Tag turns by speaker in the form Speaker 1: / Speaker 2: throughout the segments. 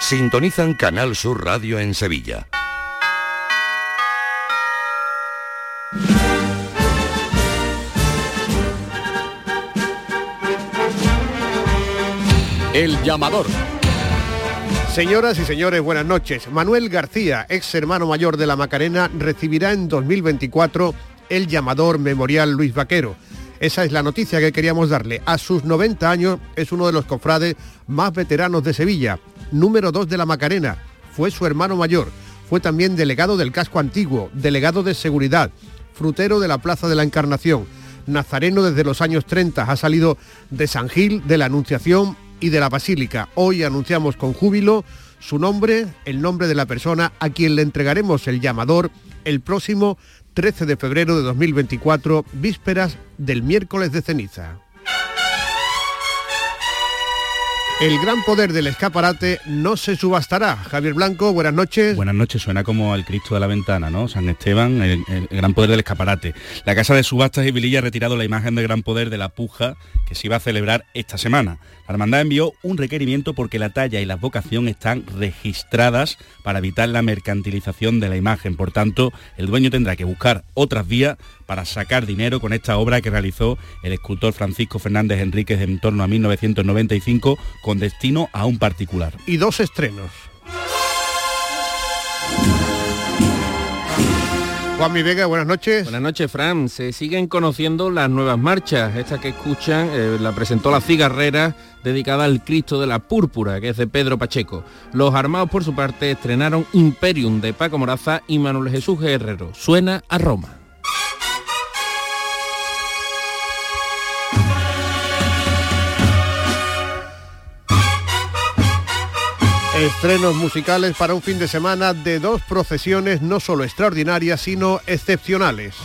Speaker 1: Sintonizan Canal Sur Radio en Sevilla.
Speaker 2: El llamador.
Speaker 3: Señoras y señores, buenas noches. Manuel García, ex hermano mayor de la Macarena, recibirá en 2024 el llamador Memorial Luis Vaquero. Esa es la noticia que queríamos darle. A sus 90 años es uno de los cofrades más veteranos de Sevilla, número 2 de la Macarena. Fue su hermano mayor. Fue también delegado del casco antiguo, delegado de seguridad, frutero de la Plaza de la Encarnación, nazareno desde los años 30. Ha salido de San Gil, de la Anunciación y de la Basílica. Hoy anunciamos con júbilo su nombre, el nombre de la persona a quien le entregaremos el llamador el próximo 13 de febrero de 2024, vísperas del miércoles de ceniza. El gran poder del escaparate no se subastará. Javier Blanco, buenas noches.
Speaker 4: Buenas noches, suena como al Cristo de la ventana, ¿no? San Esteban, el, gran poder del escaparate. La Casa de Subastas y Vililla ha retirado la imagen del gran poder de la puja que se iba a celebrar esta semana. La hermandad envió un requerimiento porque la talla y la vocación están registradas para evitar la mercantilización de la imagen. Por tanto, el dueño tendrá que buscar otras vías para sacar dinero con esta obra que realizó el escultor Francisco Fernández Enríquez en torno a 1995 con destino a un particular.
Speaker 3: Y dos estrenos. Juan Mi Vega, buenas noches.
Speaker 5: Buenas noches, Fran. Se siguen conociendo las nuevas marchas. Esta que escuchan eh, la presentó la cigarrera dedicada al Cristo de la Púrpura, que es de Pedro Pacheco. Los armados, por su parte, estrenaron Imperium de Paco Moraza y Manuel Jesús Guerrero. Suena a Roma.
Speaker 3: Estrenos musicales para un fin de semana de dos procesiones no solo extraordinarias, sino excepcionales.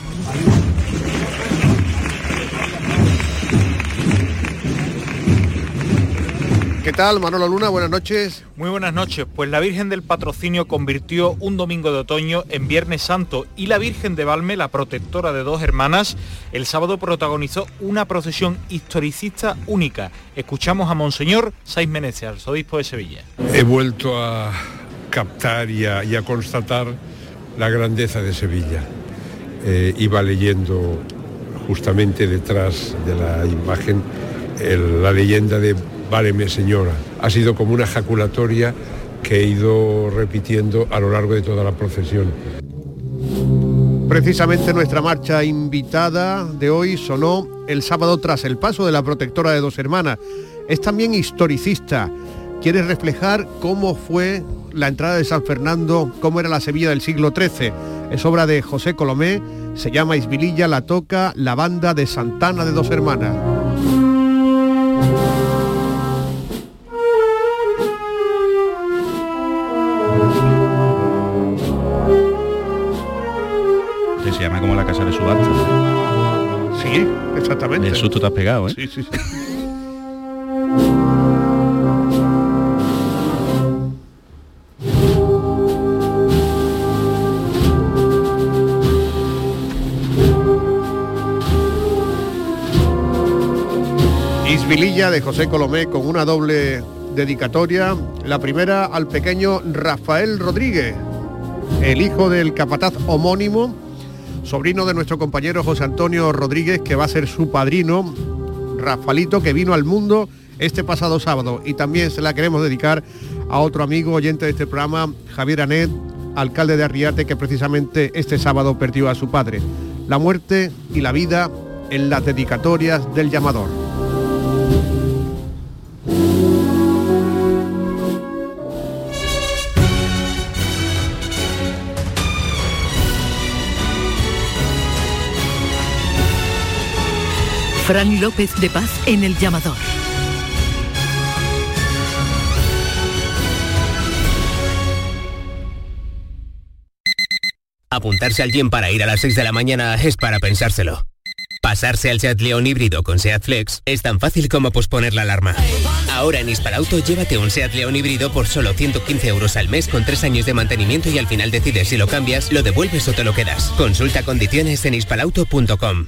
Speaker 3: ¿Qué tal, Manolo Luna? Buenas noches.
Speaker 6: Muy buenas noches. Pues la Virgen del Patrocinio convirtió un domingo de otoño en Viernes Santo y la Virgen de Valme, la protectora de dos hermanas, el sábado protagonizó una procesión historicista única. Escuchamos a Monseñor Saiz Meneses, arzobispo de Sevilla.
Speaker 7: He vuelto a captar y a, y a constatar la grandeza de Sevilla. Eh, iba leyendo justamente detrás de la imagen el- la leyenda de Váleme Señora. Ha sido como una ejaculatoria que he ido repitiendo a lo largo de toda la procesión.
Speaker 3: Precisamente nuestra marcha invitada de hoy sonó el sábado tras el paso de la protectora de dos hermanas. Es también historicista. Quiere reflejar cómo fue la entrada de San Fernando, cómo era la Sevilla del siglo XIII. Es obra de José Colomé, se llama Isbililla, la toca la banda de Santana de dos hermanas.
Speaker 4: Casa de Subastas.
Speaker 3: Sí, exactamente.
Speaker 4: El susto te has pegado, ¿eh?
Speaker 3: Sí, sí, sí. Isbililla de José Colomé con una doble dedicatoria. La primera al pequeño Rafael Rodríguez, el hijo del capataz homónimo, sobrino de nuestro compañero José Antonio Rodríguez, que va a ser su padrino, Rafaelito, que vino al mundo este pasado sábado. Y también se la queremos dedicar a otro amigo oyente de este programa, Javier Anet, alcalde de Arriate, que precisamente este sábado perdió a su padre. La muerte y la vida en las dedicatorias del llamador.
Speaker 8: Fran López de Paz en el llamador.
Speaker 9: Apuntarse al gym para ir a las 6 de la mañana es para pensárselo. Pasarse al Seat León híbrido con Seat Flex es tan fácil como posponer la alarma. Ahora en Hispalauto llévate un Seat León híbrido por solo 115 euros al mes con 3 años de mantenimiento y al final decides si lo cambias, lo devuelves o te lo quedas. Consulta condiciones en hispalauto.com.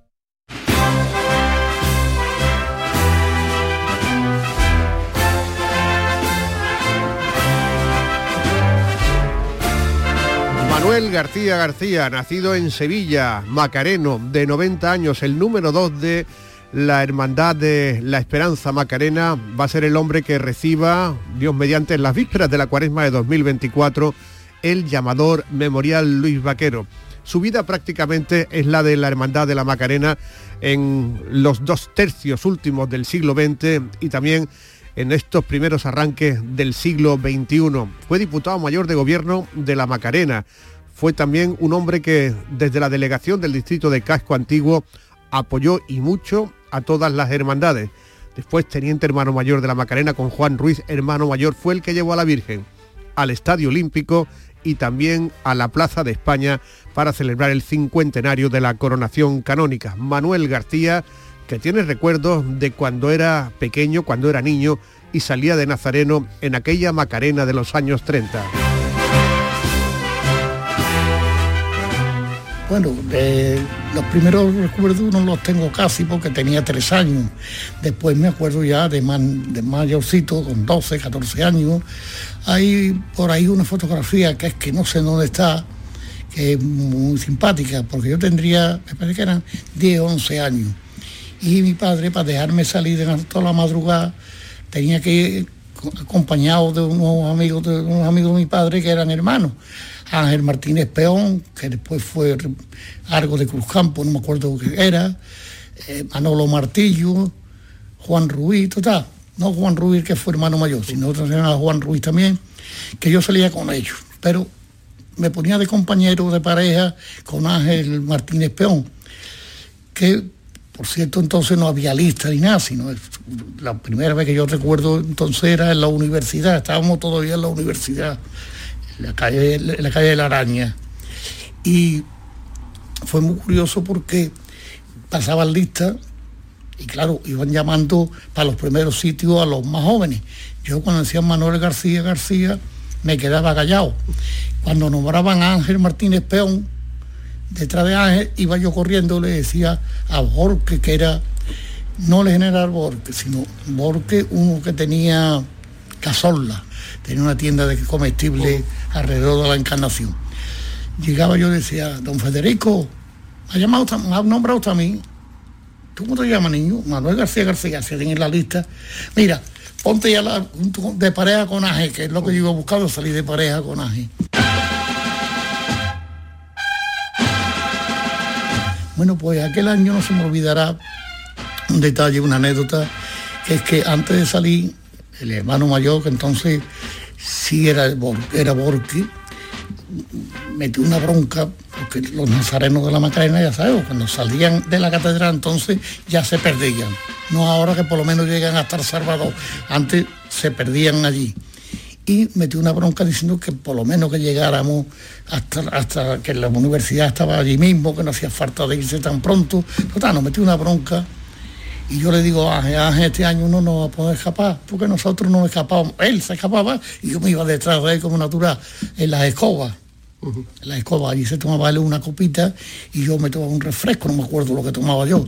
Speaker 3: Manuel García García, nacido en Sevilla, macareno, de 90 años, el número 2 de la Hermandad de la Esperanza Macarena, va a ser el hombre que reciba, Dios mediante, en las vísperas de la cuaresma de 2024, el llamador memorial Luis Vaquero. Su vida prácticamente es la de la Hermandad de la Macarena en los dos tercios últimos del siglo XX y también en estos primeros arranques del siglo XXI. Fue diputado mayor de gobierno de la Macarena. Fue también un hombre que desde la delegación del distrito de Casco Antiguo apoyó y mucho a todas las hermandades. Después, teniente hermano mayor de la Macarena con Juan Ruiz, hermano mayor, fue el que llevó a la Virgen al Estadio Olímpico y también a la Plaza de España para celebrar el cincuentenario de la coronación canónica. Manuel García, que tiene recuerdos de cuando era pequeño, cuando era niño y salía de Nazareno en aquella Macarena de los años 30.
Speaker 10: Bueno, los primeros recuerdos no los tengo casi porque tenía tres años. Después me acuerdo ya de, de mayorcito, con 12, 14 años. Hay por ahí una fotografía que es que no sé dónde está, que es muy simpática, porque yo tendría, me parece que eran 10, 11 años. Y mi padre, para dejarme salir de toda la madrugada, tenía que ir acompañado de unos amigos de unos amigos de mi padre que eran hermanos. Ángel Martínez Peón, que después fue algo de Cruzcampo, no me acuerdo qué era, eh, Manolo Martillo, Juan Ruiz, total, no Juan Ruiz que fue hermano mayor, sino otro era Juan Ruiz también, que yo salía con ellos, pero me ponía de compañero de pareja con Ángel Martínez Peón, que por cierto entonces no había lista ni nada, sino la primera vez que yo recuerdo entonces era en la universidad, estábamos todavía en la universidad la calle, la calle de la Araña. Y fue muy curioso porque pasaban listas y claro, iban llamando para los primeros sitios a los más jóvenes. Yo cuando decían Manuel García García me quedaba callado. Cuando nombraban a Ángel Martínez Peón, detrás de Ángel iba yo corriendo, le decía a Borque, que era, no le general Borque, sino Borque, uno que tenía Cazorla, tenía una tienda de comestibles alrededor de la encarnación. Llegaba yo y decía, don Federico, ha llamado, ha nombrado usted a mí. ¿Tú cómo te llamas, niño? Manuel García García, se en la lista. Mira, ponte ya la, de pareja con Aje, que es lo que yo iba buscando, salir de pareja con Aje. Bueno, pues aquel año no se me olvidará un detalle, una anécdota, es que antes de salir, el hermano mayor, que entonces sí era, era Borqui, metió una bronca, porque los nazarenos de la Macarena, ya sabemos, cuando salían de la catedral entonces ya se perdían. No ahora que por lo menos llegan hasta El Salvador, antes se perdían allí. Y metió una bronca diciendo que por lo menos que llegáramos hasta, hasta que la universidad estaba allí mismo, que no hacía falta de irse tan pronto. Total, nos metió una bronca y yo le digo, Ángel, Ángel, este año uno no va a poder escapar, porque nosotros no escapábamos. Él se escapaba y yo me iba detrás de él como natural en las escobas. En las escobas, allí se tomaba él una copita y yo me tomaba un refresco, no me acuerdo lo que tomaba yo.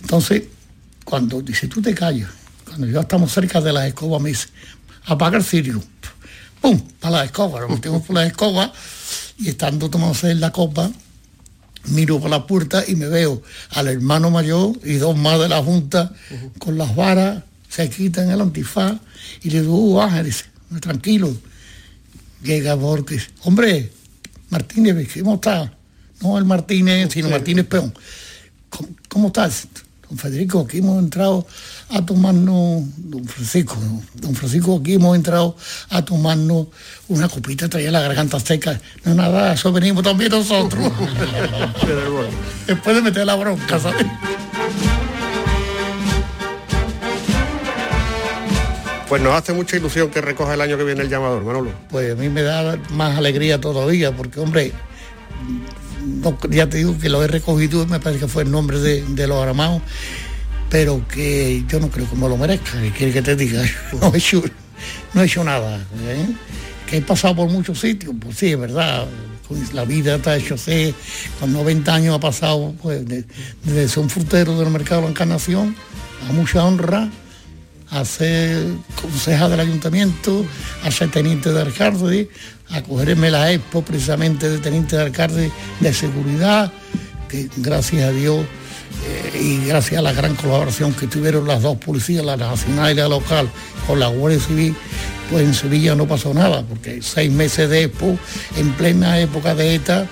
Speaker 10: Entonces, cuando dice, tú te callas, cuando ya estamos cerca de las escobas, me dice, apaga el cirio. ¡Pum! Para las escobas, nos metimos por las escobas y estando tomándose en la copa, miro por la puerta y me veo al hermano mayor y dos más de la junta con las varas, se quitan el antifaz y le digo, uh, Ángel, dice, tranquilo. Llega Borges, hombre, Martínez, ¿cómo está? No el Martínez, sino Martínez Peón. ¿Cómo, estás? Don Federico, aquí hemos entrado a tomarnos, don Francisco, don Francisco, aquí hemos entrado a tomarnos una copita, traía la garganta seca. No nada, eso venimos también nosotros. Después de meter la bronca, ¿sabes?
Speaker 3: Pues nos hace mucha ilusión que recoja el año que viene el llamador, Manolo.
Speaker 10: Pues a mí me da más alegría todavía, porque hombre, ya te digo que lo he recogido, me parece que fue el nombre de, los aramados, pero que yo no creo que me lo merezca, que quiere que te diga, no he hecho, nada. ¿eh? Que he pasado por muchos sitios, pues sí, es verdad, la vida está hecho sé, con 90 años ha pasado pues, desde ser un frutero del mercado de la Encarnación a mucha honra a ser concejal del ayuntamiento, a ser teniente de alcalde, a la expo precisamente de teniente de alcalde de seguridad, que gracias a Dios eh, y gracias a la gran colaboración que tuvieron las dos policías, la nacional y la local, con la Guardia Civil, pues en Sevilla no pasó nada, porque seis meses de expo, en plena época de ETA,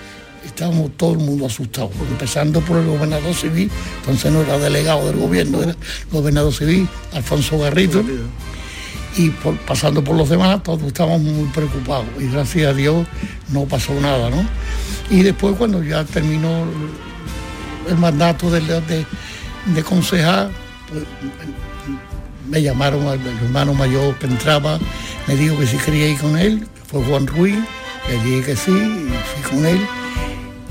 Speaker 10: estábamos todo el mundo asustado, empezando por el gobernador civil, entonces no era delegado del gobierno, era gobernador civil, Alfonso Garrito, y pasando por los demás, todos estábamos muy preocupados, y gracias a Dios no pasó nada, ¿no? Y después cuando ya terminó el mandato de, de, concejal, pues, me llamaron al hermano mayor que entraba, me dijo que si quería ir con él, fue Juan Ruiz, le dije que sí, y fui con él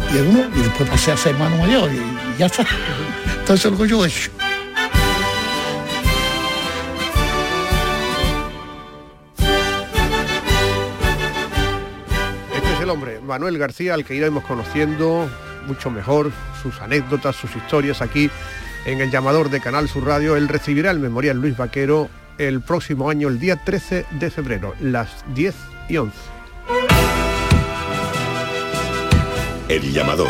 Speaker 10: y y después pasé a ser hermano mayor y ya está. Entonces lo que yo he hecho.
Speaker 3: El hombre, Manuel García, al que iremos conociendo mucho mejor, sus anécdotas, sus historias aquí en el llamador de Canal Sur Radio. Él recibirá el memorial Luis Vaquero el próximo año, el día 13 de febrero, las 10 y 11.
Speaker 1: El llamador.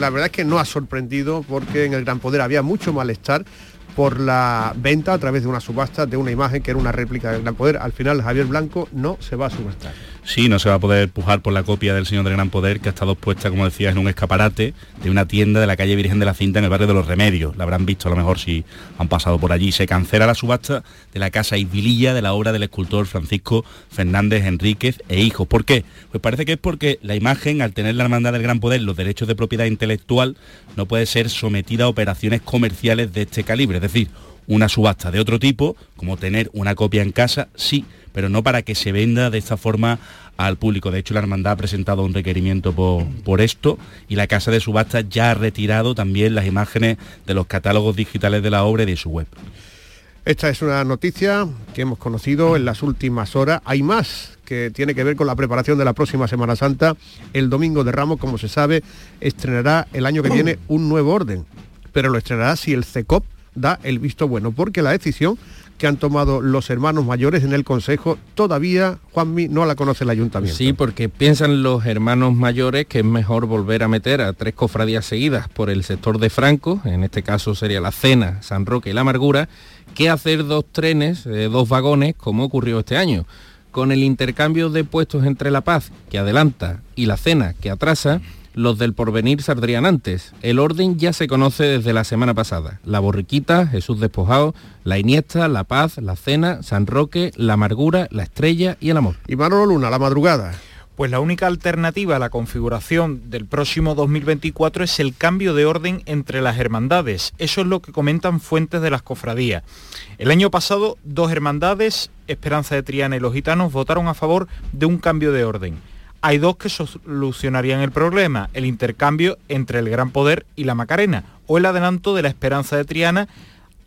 Speaker 3: la verdad es que no ha sorprendido porque en el Gran Poder había mucho malestar por la venta a través de una subasta de una imagen que era una réplica del Gran Poder. Al final Javier Blanco no se va a subastar.
Speaker 4: Sí, no se va a poder pujar por la copia del Señor del Gran Poder que ha estado puesta, como decías, en un escaparate de una tienda de la calle Virgen de la Cinta en el barrio de Los Remedios. La habrán visto a lo mejor si han pasado por allí. Se cancela la subasta de la casa Isvililla de la obra del escultor Francisco Fernández Enríquez e hijos. ¿Por qué? Pues parece que es porque la imagen, al tener la hermandad del Gran Poder los derechos de propiedad intelectual, no puede ser sometida a operaciones comerciales de este calibre. Es decir, una subasta de otro tipo, como tener una copia en casa, sí, pero no para que se venda de esta forma al público. De hecho, la hermandad ha presentado un requerimiento por, esto y la casa de subasta ya ha retirado también las imágenes de los catálogos digitales de la obra y de su web.
Speaker 3: Esta es una noticia que hemos conocido en las últimas horas. Hay más que tiene que ver con la preparación de la próxima Semana Santa. El Domingo de Ramos, como se sabe, estrenará el año que viene un nuevo orden, pero lo estrenará si el CECOP da el visto bueno, porque la decisión que han tomado los hermanos mayores en el Consejo, todavía, Juanmi, no la conoce el Ayuntamiento.
Speaker 5: Sí, porque piensan los hermanos mayores que es mejor volver a meter a tres cofradías seguidas por el sector de Franco, en este caso sería la Cena, San Roque y la Amargura, que hacer dos trenes, eh, dos vagones, como ocurrió este año. Con el intercambio de puestos entre La Paz, que adelanta, y la Cena, que atrasa, los del porvenir saldrían antes. El orden ya se conoce desde la semana pasada. La Borriquita, Jesús Despojado, La Iniesta, La Paz, La Cena, San Roque, La Amargura, La Estrella y El Amor.
Speaker 3: Y Manolo Luna, La Madrugada.
Speaker 6: Pues la única alternativa a la configuración del próximo 2024 es el cambio de orden entre las hermandades. Eso es lo que comentan fuentes de las cofradías. El año pasado, dos hermandades, Esperanza de Triana y los Gitanos, votaron a favor de un cambio de orden hay dos que solucionarían el problema, el intercambio entre el Gran Poder y la Macarena, o el adelanto de la Esperanza de Triana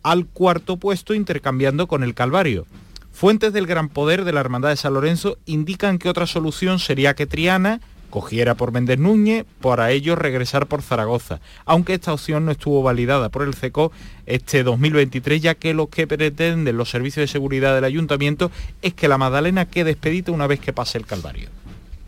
Speaker 6: al cuarto puesto intercambiando con el Calvario. Fuentes del Gran Poder de la Hermandad de San Lorenzo indican que otra solución sería que Triana cogiera por Méndez Núñez, para ello regresar por Zaragoza, aunque esta opción no estuvo validada por el CECO este 2023, ya que lo que pretenden los servicios de seguridad del ayuntamiento es que la Magdalena quede expedita una vez que pase el Calvario.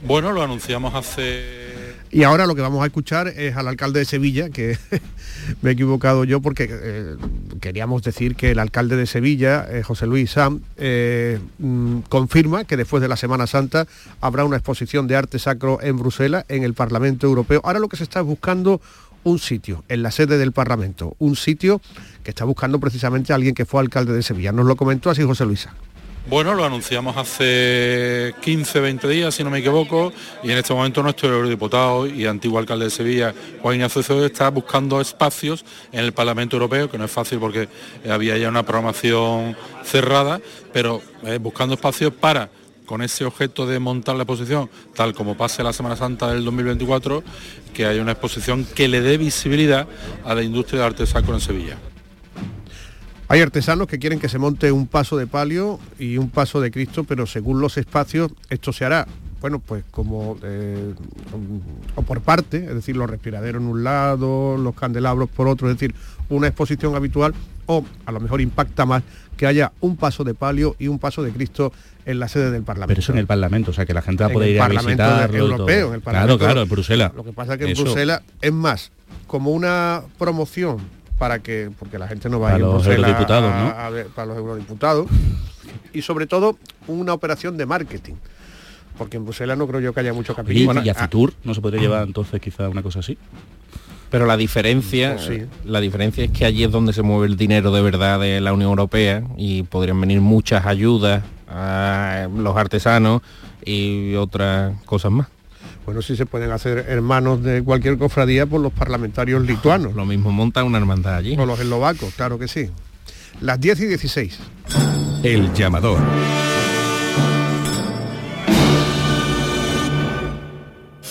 Speaker 11: Bueno, lo anunciamos hace
Speaker 3: y ahora lo que vamos a escuchar es al alcalde de Sevilla, que me he equivocado yo porque eh, queríamos decir que el alcalde de Sevilla, eh, José Luis Sam, eh, mm, confirma que después de la Semana Santa habrá una exposición de arte sacro en Bruselas, en el Parlamento Europeo. Ahora lo que se está buscando un sitio en la sede del Parlamento, un sitio que está buscando precisamente a alguien que fue alcalde de Sevilla. Nos lo comentó así José Luisa.
Speaker 11: Bueno, lo anunciamos hace 15, 20 días, si no me equivoco, y en este momento nuestro eurodiputado y antiguo alcalde de Sevilla, Juan Ignacio está buscando espacios en el Parlamento Europeo, que no es fácil porque había ya una programación cerrada, pero eh, buscando espacios para con ese objeto de montar la exposición, tal como pase la Semana Santa del 2024, que haya una exposición que le dé visibilidad a la industria de arte sacro en Sevilla.
Speaker 3: Hay artesanos que quieren que se monte un paso de palio y un paso de Cristo, pero según los espacios esto se hará, bueno, pues como eh, o por parte, es decir, los respiraderos en un lado, los candelabros por otro, es decir, una exposición habitual o a lo mejor impacta más que haya un paso de palio y un paso de Cristo en la sede del Parlamento.
Speaker 4: Pero eso en el Parlamento, o sea que la gente va a poder ir a visitarlo.
Speaker 3: Europeo, en el Parlamento.
Speaker 4: Claro, claro, en Bruselas.
Speaker 3: Lo que pasa es que en Bruselas es más como una promoción para que, porque la gente no va
Speaker 4: a ir los eurodiputados, ¿no?
Speaker 3: para los eurodiputados, y sobre todo una operación de marketing. Porque en Bruselas no creo yo que haya mucho capital.
Speaker 4: ¿Y, a Fitur no se podría llevar entonces quizá una cosa así?
Speaker 5: Pero la diferencia, pues la diferencia es que allí es donde se mueve el dinero de verdad de la Unión Europea y podrían venir muchas ayudas a los artesanos y otras cosas más
Speaker 3: bueno, sí se pueden hacer hermanos de cualquier cofradía por los parlamentarios lituanos.
Speaker 5: Lo mismo monta una hermandad allí.
Speaker 3: O los eslovacos, claro que sí. Las 10 y 16.
Speaker 1: El llamador.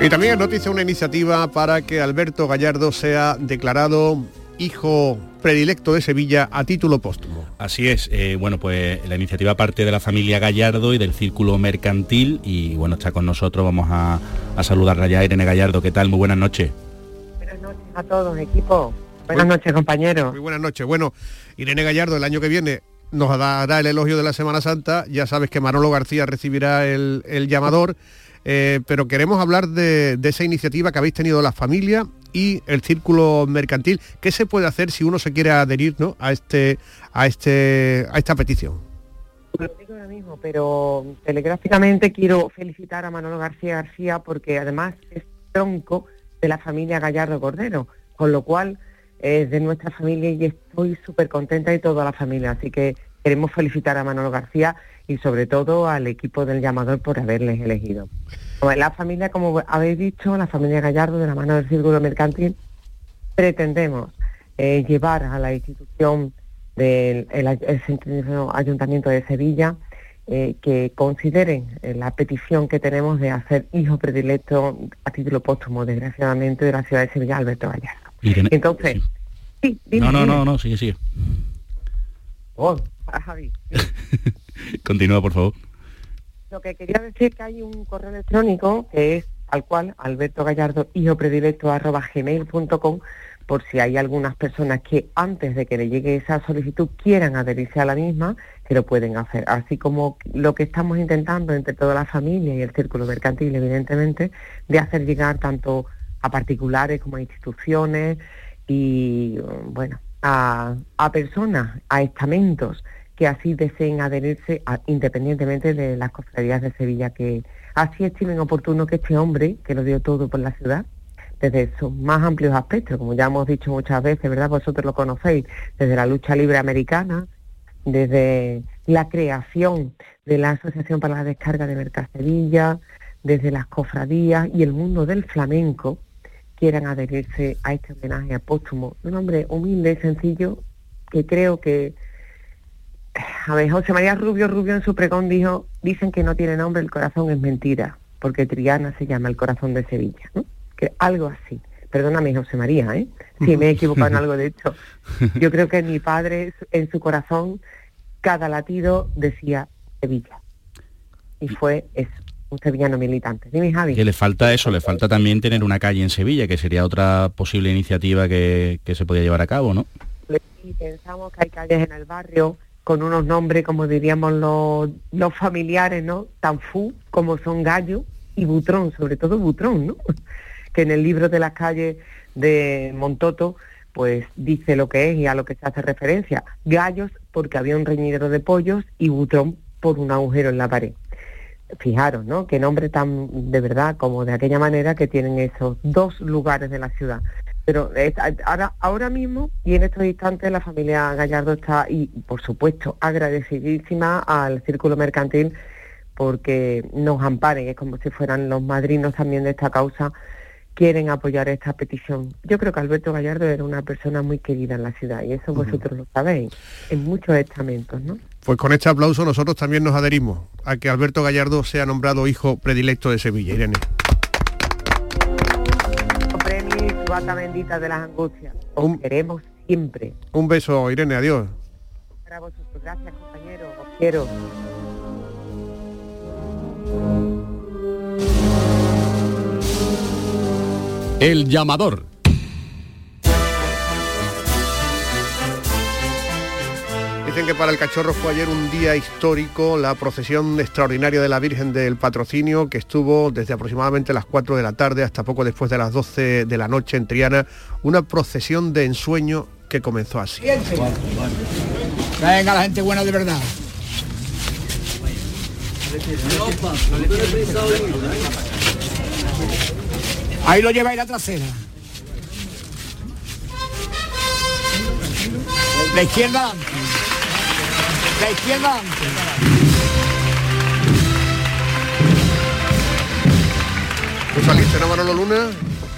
Speaker 3: Y también es noticia una iniciativa para que Alberto Gallardo sea declarado hijo predilecto de Sevilla a título póstumo.
Speaker 4: Así es, eh, bueno, pues la iniciativa parte de la familia Gallardo y del círculo mercantil y bueno, está con nosotros, vamos a, a saludarla ya, Irene Gallardo, ¿qué tal? Muy buenas noches.
Speaker 12: Buenas noches a todos, equipo. Buenas noches, compañeros.
Speaker 3: Muy buenas noches. Bueno, Irene Gallardo el año que viene nos dará el elogio de la Semana Santa, ya sabes que Manolo García recibirá el, el llamador. Eh, pero queremos hablar de, esa iniciativa que habéis tenido la familia y el círculo mercantil. ¿Qué se puede hacer si uno se quiere adherir a, este, a, este, a esta petición?
Speaker 12: Lo digo ahora mismo, pero telegráficamente quiero felicitar a Manolo García García porque además es tronco de la familia Gallardo Cordero, con lo cual es de nuestra familia y estoy súper contenta de toda la familia. Así que queremos felicitar a Manolo García y sobre todo al equipo del llamador por haberles elegido. La familia, como habéis dicho, la familia Gallardo, de la mano del Círculo Mercantil, pretendemos eh, llevar a la institución del Ayuntamiento de Sevilla eh, que consideren eh, la petición que tenemos de hacer hijo predilecto a título póstumo, desgraciadamente, de la ciudad de Sevilla, Alberto Gallardo. Entonces,
Speaker 4: sí. no, no, no, no, sigue, sigue.
Speaker 12: Oh, Javi.
Speaker 4: Continúa, por favor.
Speaker 12: Lo que quería decir que hay un correo electrónico que es al cual Alberto Gallardo hijo predilecto arroba gmail.com por si hay algunas personas que antes de que le llegue esa solicitud quieran adherirse a la misma, que lo pueden hacer. Así como lo que estamos intentando entre toda la familia y el círculo mercantil, evidentemente, de hacer llegar tanto a particulares como a instituciones y, bueno, a, a personas, a estamentos que así deseen adherirse independientemente de las cofradías de Sevilla, que así estimen oportuno que este hombre, que lo dio todo por la ciudad, desde sus más amplios aspectos, como ya hemos dicho muchas veces, ¿verdad? Vosotros lo conocéis, desde la lucha libre americana, desde la creación de la Asociación para la Descarga de Mercasevilla, desde las cofradías y el mundo del flamenco, quieran adherirse a este homenaje a póstumo un hombre humilde y sencillo que creo que a ver, José María Rubio Rubio en su pregón dijo, dicen que no tiene nombre, el corazón es mentira, porque Triana se llama el corazón de Sevilla, ¿no? Que algo así. Perdóname, José María, ¿eh? Si me he equivocado en algo de hecho. Yo creo que mi padre, en su corazón, cada latido decía Sevilla. Y fue eso, un sevillano militante. Dime, Javi.
Speaker 4: Que le falta eso, le falta también tener una calle en Sevilla, que sería otra posible iniciativa que, que se podía llevar a cabo, ¿no?
Speaker 12: y pensamos que hay calles en el barrio con unos nombres, como diríamos los, los familiares, ¿no? Tan fu como son Gallo y Butrón, sobre todo Butrón, ¿no? Que en el libro de las calles de Montoto, pues dice lo que es y a lo que se hace referencia. Gallos porque había un reñidero de pollos y Butrón por un agujero en la pared. Fijaros, ¿no? Qué nombre tan de verdad como de aquella manera que tienen esos dos lugares de la ciudad. Pero es- ahora, ahora mismo y en estos instantes la familia Gallardo está, y por supuesto, agradecidísima al Círculo Mercantil porque nos amparen, es como si fueran los madrinos también de esta causa, quieren apoyar esta petición. Yo creo que Alberto Gallardo era una persona muy querida en la ciudad y eso vosotros lo sabéis, en muchos estamentos, ¿no?
Speaker 3: Pues con este aplauso nosotros también nos adherimos a que Alberto Gallardo sea nombrado hijo predilecto de Sevilla, Irene.
Speaker 12: Bata bendita de las angustias. Os queremos siempre.
Speaker 3: Un beso, Irene, adiós.
Speaker 12: Para vosotros, gracias compañeros, os quiero.
Speaker 13: El llamador.
Speaker 3: Dicen que para el cachorro fue ayer un día histórico, la procesión extraordinaria de la Virgen del Patrocinio, que estuvo desde aproximadamente las 4 de la tarde hasta poco después de las 12 de la noche en Triana, una procesión de ensueño que comenzó así.
Speaker 14: Venga la gente buena de verdad. Ahí lo lleváis la trasera. La izquierda adelante. La izquierda adelante.
Speaker 3: ¿Tú saliste, no, Manolo Luna?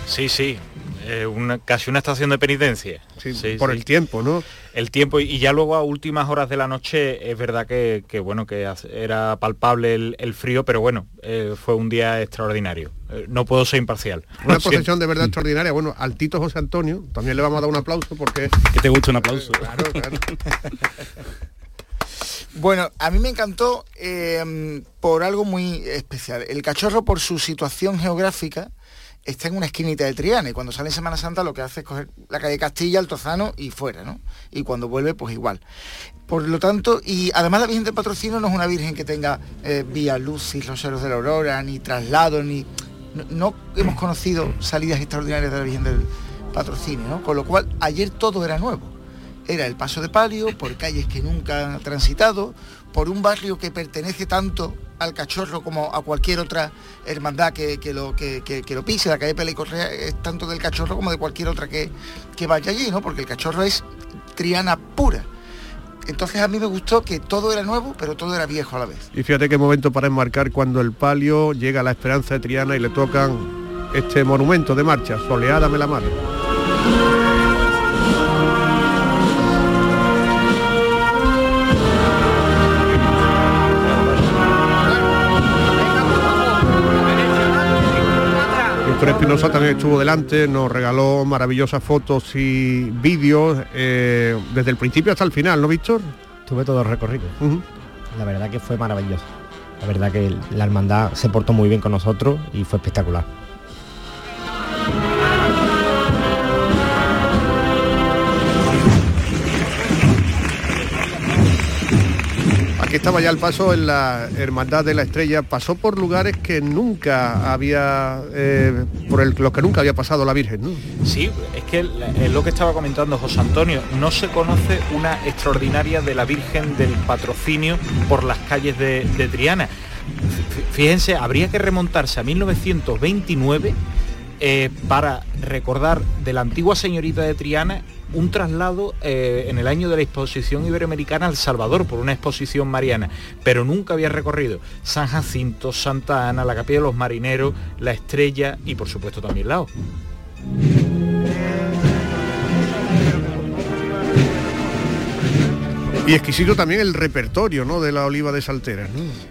Speaker 6: Sí, sí. eh, una, casi una estación de penitencia.
Speaker 3: Sí, por el tiempo, ¿no?
Speaker 6: El tiempo y ya luego a últimas horas de la noche es verdad que, que, bueno que era palpable el, el frío, pero bueno, eh, fue un día extraordinario. Eh, no puedo ser imparcial.
Speaker 3: Una procesión de verdad extraordinaria. Bueno, al Tito José Antonio también le vamos a dar un aplauso porque...
Speaker 4: Que te gusta un aplauso.
Speaker 3: Claro, claro.
Speaker 14: Bueno, a mí me encantó eh, por algo muy especial. El cachorro, por su situación geográfica, está en una esquinita de Triana y cuando sale en Semana Santa lo que hace es coger la calle Castilla, el Tozano y fuera, ¿no? Y cuando vuelve, pues igual. Por lo tanto, y además la Virgen del Patrocinio no es una Virgen que tenga eh, vía lucis, roseros de la aurora, ni traslado, ni... No, no hemos conocido salidas extraordinarias de la Virgen del Patrocinio, ¿no? Con lo cual, ayer todo era nuevo era el paso de palio, por calles que nunca han transitado, por un barrio que pertenece tanto al cachorro como a cualquier otra hermandad que, lo, que, lo pise. La calle Pele y Correa es tanto del cachorro como de cualquier otra que, que vaya allí, ¿no? Porque el cachorro es triana pura. Entonces a mí me gustó que todo era nuevo, pero todo era viejo a la vez.
Speaker 3: Y fíjate qué momento para enmarcar cuando el palio llega a la esperanza de Triana y le tocan este monumento de marcha, Soleada me la madre. Víctor Espinosa también estuvo delante, nos regaló maravillosas fotos y vídeos eh, desde el principio hasta el final, ¿no, Víctor?
Speaker 15: Tuve todo el recorrido. La verdad que fue maravilloso. La verdad que la hermandad se portó muy bien con nosotros y fue espectacular.
Speaker 3: Estaba ya el paso en la Hermandad de la Estrella, pasó por lugares que nunca había, eh, por el, los que nunca había pasado la Virgen, ¿no?
Speaker 6: Sí, es que es lo que estaba comentando José Antonio, no se conoce una extraordinaria de la Virgen del Patrocinio por las calles de, de Triana. Fíjense, habría que remontarse a 1929 eh, para recordar de la antigua señorita de Triana un traslado eh, en el año de la exposición iberoamericana al Salvador por una exposición mariana, pero nunca había recorrido San Jacinto, Santa Ana, la Capilla de los Marineros, la Estrella y por supuesto también Lao.
Speaker 3: Y exquisito también el repertorio ¿no? de la oliva de Salteras.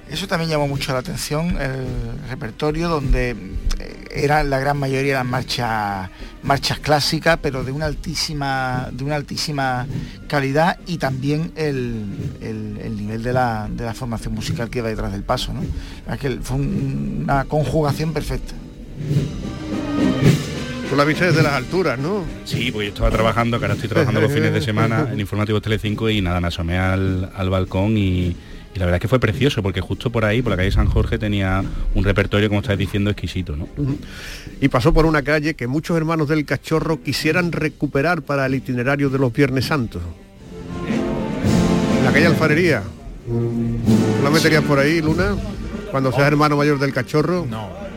Speaker 14: Eso también llamó mucho la atención, el repertorio donde eh, eran la gran mayoría las marchas marchas clásicas, pero de una altísima, de una altísima calidad y también el, nivel de la, de la, formación musical que iba detrás del paso. ¿no? que fue una conjugación perfecta.
Speaker 3: Tú la viste desde las alturas, ¿no?
Speaker 4: Sí, pues yo estaba trabajando, que ahora estoy trabajando los fines de semana en Informativo Tele5 y nada, me asomé al, al balcón y, la verdad es que fue precioso porque justo por ahí, por la calle San Jorge, tenía un repertorio, como estáis diciendo, exquisito. ¿no?
Speaker 3: Y pasó por una calle que muchos hermanos del cachorro quisieran recuperar para el itinerario de los Viernes Santos. La calle Alfarería. ¿La meterías por ahí, Luna? Cuando seas hermano mayor del cachorro.
Speaker 6: No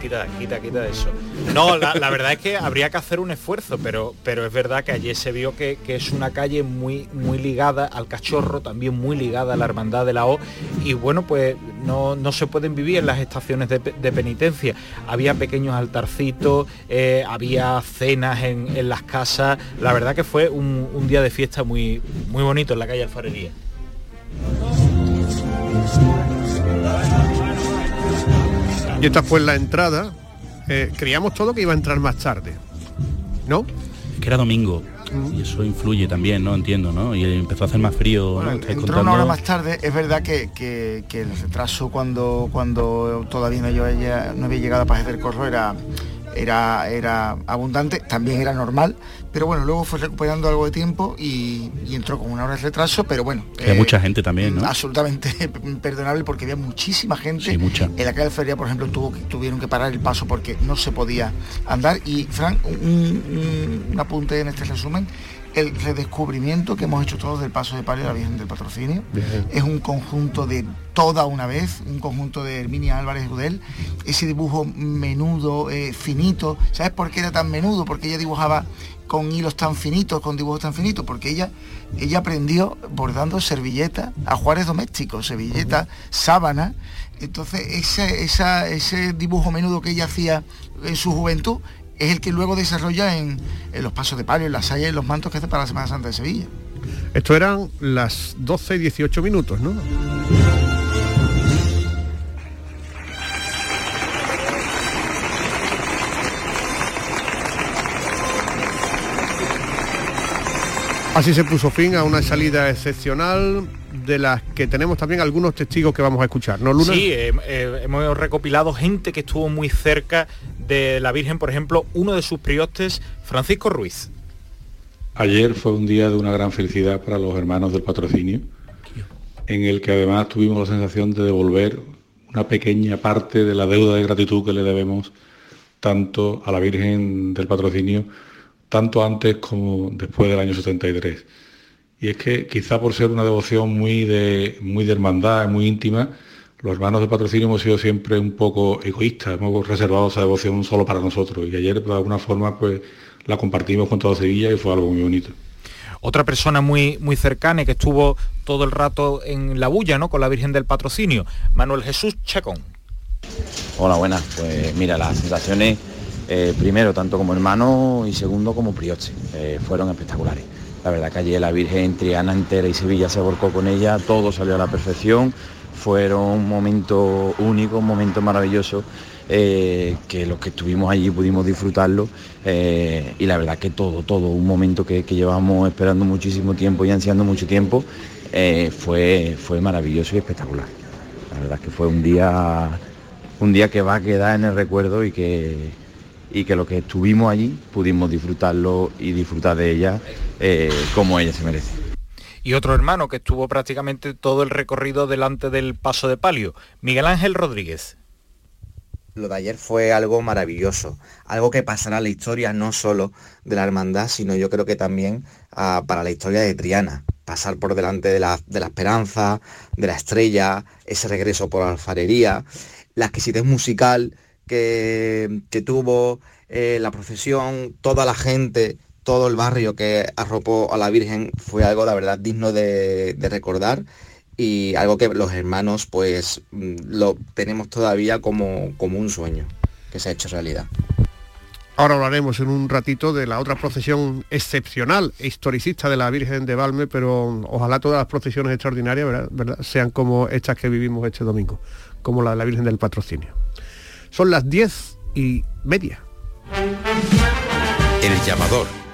Speaker 6: quita, quita, quita eso. No, la, verdad es que habría que hacer un esfuerzo, pero, pero es verdad que ayer se vio que, es una calle muy, muy ligada al cachorro, también muy ligada a la hermandad de la O, y bueno, pues no, se pueden vivir en las estaciones de, penitencia. Había pequeños altarcitos, eh, había cenas en, las casas, la verdad que fue un, un, día de fiesta muy, muy bonito en la calle Alfarería.
Speaker 3: Y esta fue la entrada. Eh, creíamos todo que iba a entrar más tarde. ¿No?
Speaker 4: que era domingo. Y eso influye también, ¿no? Entiendo, ¿no? Y empezó a hacer más frío.
Speaker 14: entró una hora más tarde. Es verdad que, el retraso cuando, cuando todavía no, había, no había llegado a Paz del Corro era era, era abundante, también era normal, pero bueno, luego fue recuperando algo de tiempo y, entró con una hora de retraso, pero bueno.
Speaker 4: Hay mucha gente también, ¿no?
Speaker 14: Absolutamente perdonable porque había muchísima gente.
Speaker 4: mucha.
Speaker 14: En la calle de Feria, por ejemplo, tuvo, tuvieron que parar el paso porque no se podía andar. Y, Frank, un, un apunte en este resumen el redescubrimiento que hemos hecho todos del paso de palio a la Virgen del Patrocinio. Es un conjunto de toda una vez, un conjunto de Herminia Álvarez Gudel, ese dibujo menudo, eh, finito. ¿Sabes por qué era tan menudo? Porque ella dibujaba con hilos tan finitos, con dibujos tan finitos, porque ella, ella aprendió bordando servilletas, ajuares domésticos, servilletas, sábana. Entonces ese, ese dibujo menudo que ella hacía en su juventud es el que luego desarrolla en, los pasos de palio, en las sayas y los mantos que hace para la Semana Santa de Sevilla.
Speaker 3: Esto eran las 12 y 18 minutos, ¿no? Así se puso fin a una salida excepcional de las que tenemos también algunos testigos que vamos a escuchar, ¿no, Luna?
Speaker 6: Sí, eh, eh, hemos recopilado gente que estuvo muy cerca de la Virgen, por ejemplo, uno de sus priostes, Francisco Ruiz.
Speaker 11: Ayer fue un día de una gran felicidad para los hermanos del patrocinio, en el que además tuvimos la sensación de devolver una pequeña parte de la deuda de gratitud que le debemos tanto a la Virgen del Patrocinio, tanto antes como después del año 73. Y es que quizá por ser una devoción muy de, muy de hermandad, muy íntima, los hermanos de patrocinio hemos sido siempre un poco egoístas, hemos reservado esa devoción solo para nosotros y ayer de alguna forma pues la compartimos con toda Sevilla y fue algo muy bonito.
Speaker 6: Otra persona muy, muy cercana y que estuvo todo el rato en la bulla, ¿no? Con la Virgen del Patrocinio, Manuel Jesús Chacón.
Speaker 16: Hola, buenas. Pues mira, las sensaciones, eh, primero, tanto como hermano y segundo como prioche, eh, fueron espectaculares. La verdad que ayer la Virgen Triana entera y Sevilla se volcó con ella, todo salió a la perfección, fueron un momento único, un momento maravilloso, eh, que los que estuvimos allí pudimos disfrutarlo eh, y la verdad que todo, todo, un momento que, llevamos esperando muchísimo tiempo y ansiando mucho tiempo, eh, fue, fue maravilloso y espectacular. La verdad que fue un día, un día que va a quedar en el recuerdo y que, y que los que estuvimos allí pudimos disfrutarlo y disfrutar de ella como ella se merece.
Speaker 6: Y otro hermano que estuvo prácticamente todo el recorrido delante del paso de palio, Miguel Ángel Rodríguez.
Speaker 17: Lo de ayer fue algo maravilloso, algo que pasará a la historia no solo de la hermandad, sino yo creo que también ah, para la historia de Triana. Pasar por delante de la, de la esperanza, de la estrella, ese regreso por la alfarería, la exquisitez musical que, que tuvo eh, la procesión, toda la gente, todo el barrio que arropó a la Virgen fue algo, la verdad, digno de, de recordar y algo que los hermanos pues mm, lo tenemos todavía como, como un sueño que se ha hecho realidad.
Speaker 3: Ahora hablaremos en un ratito de la otra procesión excepcional e historicista de la Virgen de Valme, pero ojalá todas las procesiones extraordinarias ¿verdad? ¿verdad? sean como estas que vivimos este domingo, como la de la Virgen del Patrocinio. Son las diez y media.
Speaker 13: El llamador.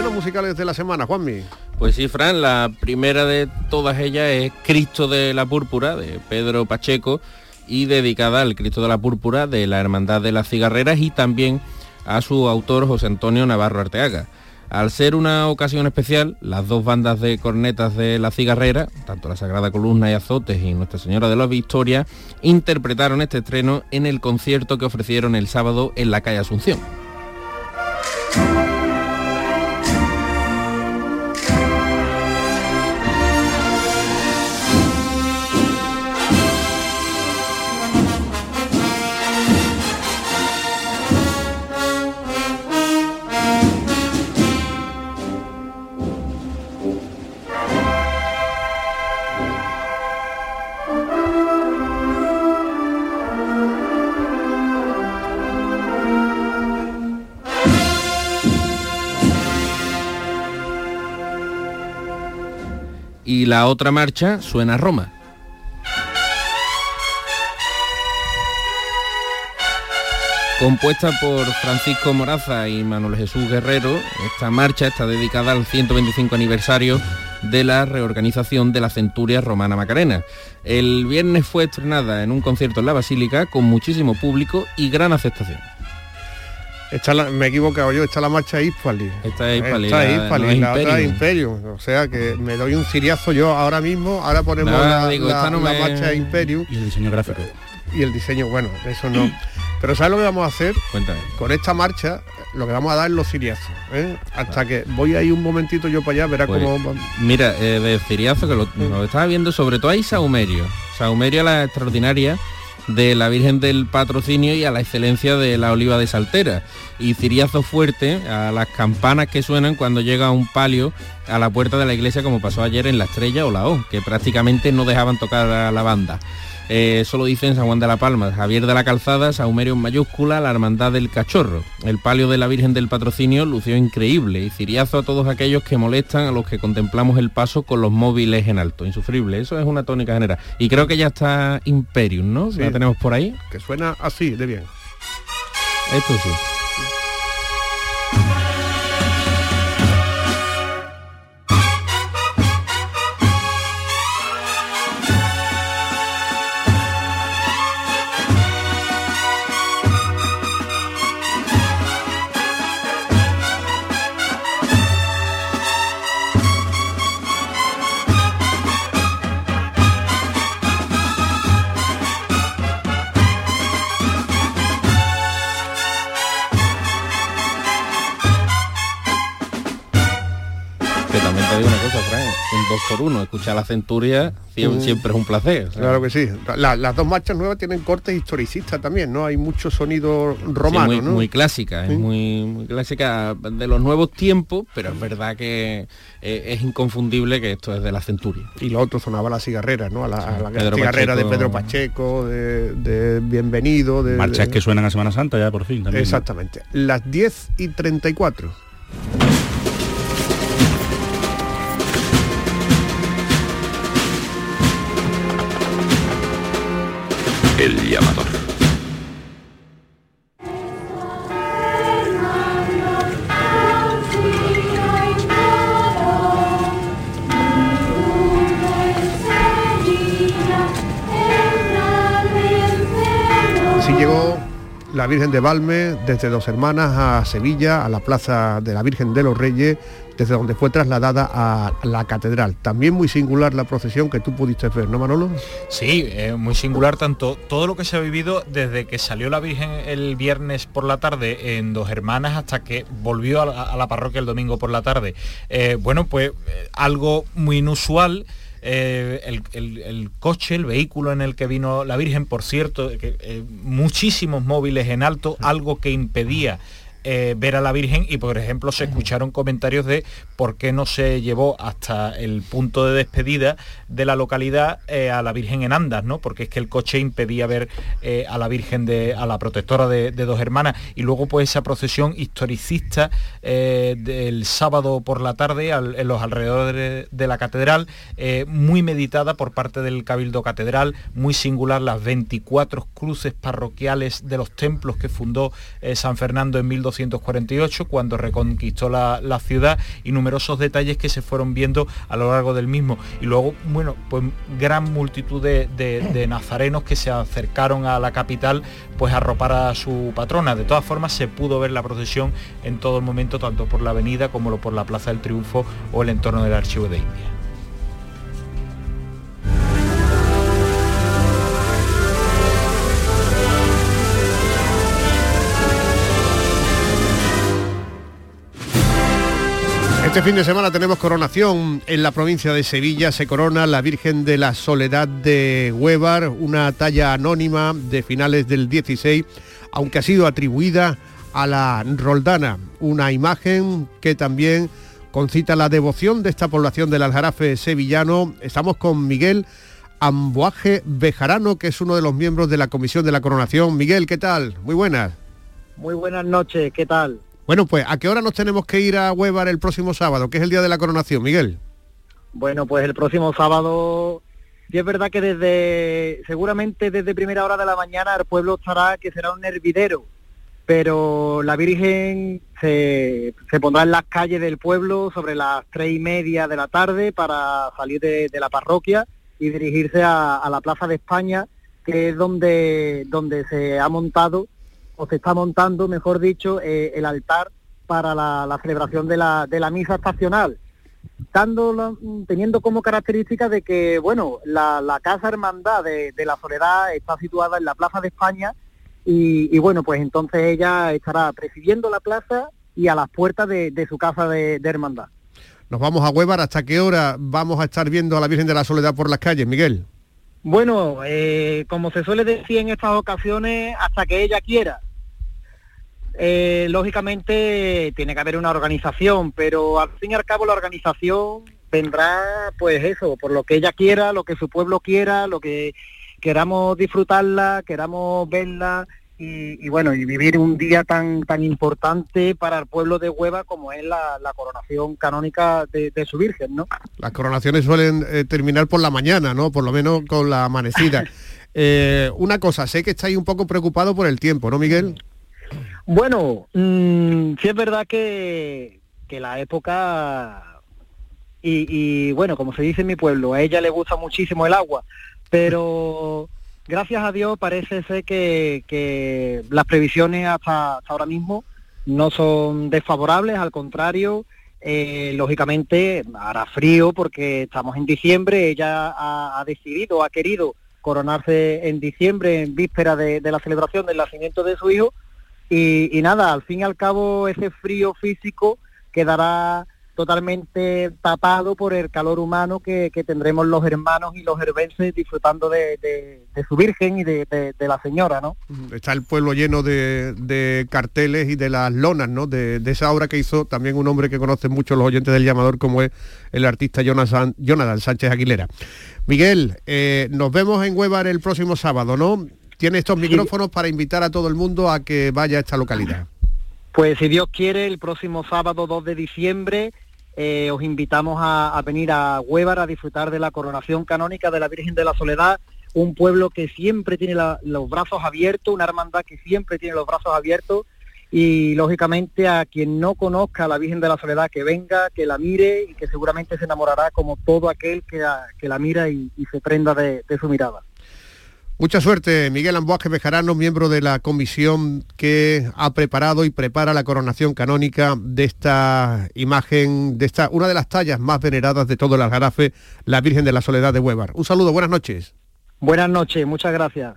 Speaker 3: Musicales de la semana, Juanmi.
Speaker 5: Pues sí, Fran, la primera de todas ellas es Cristo de la Púrpura, de Pedro Pacheco, y dedicada al Cristo de la Púrpura de la Hermandad de las Cigarreras y también a su autor José Antonio Navarro Arteaga. Al ser una ocasión especial, las dos bandas de cornetas de la cigarrera, tanto la Sagrada Columna y Azotes y Nuestra Señora de la Victoria, interpretaron este estreno en el concierto que ofrecieron el sábado en la calle Asunción. Y la otra marcha suena Roma. Compuesta por Francisco Moraza y Manuel Jesús Guerrero, esta marcha está dedicada al 125 aniversario de la reorganización de la Centuria Romana Macarena. El viernes fue estrenada en un concierto en la Basílica con muchísimo público y gran aceptación.
Speaker 3: Está la- me he equivocado yo, está la marcha Hispali.
Speaker 5: Esta es Hispali,
Speaker 3: Está
Speaker 5: la-
Speaker 3: Hispali,
Speaker 5: no es
Speaker 3: la otra es
Speaker 5: Imperium.
Speaker 3: O sea que me doy un ciriazo yo ahora mismo, ahora ponemos la,
Speaker 5: digo,
Speaker 3: la-
Speaker 5: esta no
Speaker 3: la
Speaker 5: me-
Speaker 3: marcha Imperium.
Speaker 4: Y el diseño gráfico.
Speaker 3: Y el diseño, bueno, eso no. Pero ¿sabes lo que vamos a hacer?
Speaker 5: Cuéntame.
Speaker 3: Con esta marcha, lo que vamos a dar es los ciriazos. ¿eh? Hasta que voy ahí un momentito yo para allá, verá
Speaker 5: Pues,
Speaker 3: cómo...
Speaker 5: Mira, eh, de Ciriazo, que lo, lo estaba viendo, sobre todo hay Saumerio. Saumerio a la extraordinaria de la Virgen del Patrocinio y a la excelencia de la Oliva de Saltera. Y Ciriazo fuerte a las campanas que suenan cuando llega un palio a la puerta de la iglesia como pasó ayer en La Estrella o La O, que prácticamente no dejaban tocar a la banda. Eh, eso lo dice en San Juan de la Palma, Javier de la Calzada, Saumerio en mayúscula, la Hermandad del Cachorro. El palio de la Virgen del Patrocinio lució increíble y ciriazo a todos aquellos que molestan a los que contemplamos el paso con los móviles en alto. Insufrible, eso es una tónica general. Y creo que ya está Imperium, ¿no?
Speaker 3: Sí.
Speaker 5: La tenemos por ahí.
Speaker 3: Que suena así, de bien.
Speaker 5: Esto sí. 2 por 1 escuchar la centuria
Speaker 3: Mm.
Speaker 5: siempre es un placer.
Speaker 3: Claro que sí. La- las dos marchas nuevas tienen cortes historicistas también, ¿no? Hay mucho sonido romano,
Speaker 5: Sí, muy,
Speaker 3: ¿no?
Speaker 5: muy clásica,
Speaker 3: Sí.
Speaker 5: es muy, muy clásica de los nuevos tiempos, pero es verdad que eh, es inconfundible que esto es de la centuria.
Speaker 3: Y lo otro sonaba la cigarrera, ¿no? A la, a la
Speaker 5: Pedro
Speaker 3: cigarrera de. Pedro Pacheco, de, de Bienvenido, de...
Speaker 4: Marchas
Speaker 3: de-
Speaker 4: que suenan a Semana Santa ya por fin también. ¿no?
Speaker 3: Exactamente. Las 10 y 34.
Speaker 13: El llamador.
Speaker 3: Llegó la Virgen de Valme desde Dos Hermanas a Sevilla, a la Plaza de la Virgen de los Reyes, desde donde fue trasladada a la catedral. También muy singular la procesión que tú pudiste ver, ¿no, Manolo?
Speaker 6: Sí, eh, muy singular tanto todo lo que se ha vivido desde que salió la Virgen el viernes por la tarde en Dos Hermanas hasta que volvió a la, parroquia el domingo por la tarde. Eh, bueno, pues eh, algo muy inusual. el, el, coche, el vehículo en el que vino la Virgen, por cierto, que, muchísimos móviles en alto, algo que impedía eh, ver a la Virgen y por ejemplo se escucharon comentarios de por qué no se llevó hasta el punto de despedida de la localidad eh, a la Virgen en Andas, ¿no? Porque es que el coche impedía ver eh, a la Virgen de, a la protectora de, dos hermanas y luego pues esa procesión historicista del sábado por la tarde en los alrededores de, la catedral, muy meditada por parte del Cabildo Catedral, muy singular las 24 cruces parroquiales de los templos que fundó San Fernando en 1200 248 cuando reconquistó la, ciudad y numerosos detalles que se fueron viendo a lo largo del mismo. Y luego, bueno, pues gran multitud de, nazarenos que se acercaron a la capital pues a ropar a su patrona. De todas formas se pudo ver la procesión en todo momento, tanto por la avenida como por la Plaza del Triunfo o el entorno del Archivo de India.
Speaker 3: Este fin de semana tenemos coronación en la provincia de Sevilla. Se corona la Virgen de la Soledad de Huevar, una talla anónima de finales del 16, aunque ha sido atribuida a la Roldana, una imagen que también concita la devoción de esta población del Aljarafe sevillano. Estamos con Miguel Amboaje Bejarano, que es uno de los miembros de la Comisión de la Coronación. Miguel, ¿qué tal? Muy buenas.
Speaker 18: Muy buenas noches, ¿qué tal?
Speaker 3: Bueno, pues ¿a qué hora nos tenemos que ir a Huevar el próximo sábado, que es el día de la coronación, Miguel?
Speaker 18: Bueno, pues el próximo sábado, y es verdad que desde, seguramente desde primera hora de la mañana el pueblo estará, que será un hervidero, pero la Virgen se, pondrá en las calles del pueblo sobre las tres y media de la tarde para salir de, la parroquia y dirigirse a, a, la Plaza de España, que es donde, donde se ha montado o se está montando, mejor dicho, eh, el altar para la, celebración de la, de la misa estacional, dando, teniendo como característica de que, bueno, la, Casa Hermandad de, la Soledad está situada en la Plaza de España y, bueno, pues entonces ella estará presidiendo la plaza y a las puertas de, su casa de, hermandad.
Speaker 3: Nos vamos a Huevar, ¿hasta qué hora vamos a estar viendo a la Virgen de la Soledad por las calles, Miguel?
Speaker 18: Bueno, eh, como se suele decir en estas ocasiones, hasta que ella quiera. Eh, lógicamente tiene que haber una organización, pero al fin y al cabo la organización vendrá, pues eso, por lo que ella quiera, lo que su pueblo quiera, lo que queramos disfrutarla, queramos verla y, bueno, y vivir un día tan tan importante para el pueblo de Hueva como es la, coronación canónica de, su Virgen, ¿no?
Speaker 3: Las coronaciones suelen eh, terminar por la mañana, ¿no? Por lo menos con la amanecida. Eh, una cosa, sé que estáis un poco preocupado por el tiempo, ¿no, Miguel?
Speaker 18: Bueno, mmm, sí es verdad que, que la época, y, bueno, como se dice en mi pueblo, a ella le gusta muchísimo el agua, pero gracias a Dios parece ser que, que las previsiones hasta, ahora mismo no son desfavorables, al contrario, eh, lógicamente hará frío porque estamos en diciembre, ella ha, decidido, ha querido coronarse en diciembre, en víspera de la celebración del nacimiento de su hijo, y, nada, al fin y al cabo ese frío físico quedará totalmente tapado por el calor humano que, tendremos los hermanos y los herbenses disfrutando de, su Virgen y de, la Señora, ¿no?
Speaker 3: Está el pueblo lleno de, carteles y de las lonas, ¿no? De, esa obra que hizo también un hombre que conocen mucho los oyentes del llamador como es el artista Jonathan, Jonathan Sánchez Aguilera. Miguel, eh, nos vemos en Huevar el próximo sábado, ¿no? Tiene estos micrófonos para invitar a todo el mundo a que vaya a esta localidad.
Speaker 18: Pues si Dios quiere, el próximo sábado 2 de diciembre eh, os invitamos a, venir a Huévar a disfrutar de la coronación canónica de la Virgen de la Soledad, un pueblo que siempre tiene los brazos abiertos, una hermandad que siempre tiene los brazos abiertos y lógicamente a quien no conozca a la Virgen de la Soledad que venga, que la mire y que seguramente se enamorará como todo aquel que, la mira y, se prenda de su mirada.
Speaker 3: Mucha suerte, Miguel Amboaje Bejarano, miembro de la comisión que ha preparado y prepara la coronación canónica de esta imagen, de esta, una de las tallas más veneradas de todo el Algarafe, la Virgen de la Soledad de Huevar. Un saludo, buenas noches.
Speaker 18: Buenas noches, muchas gracias.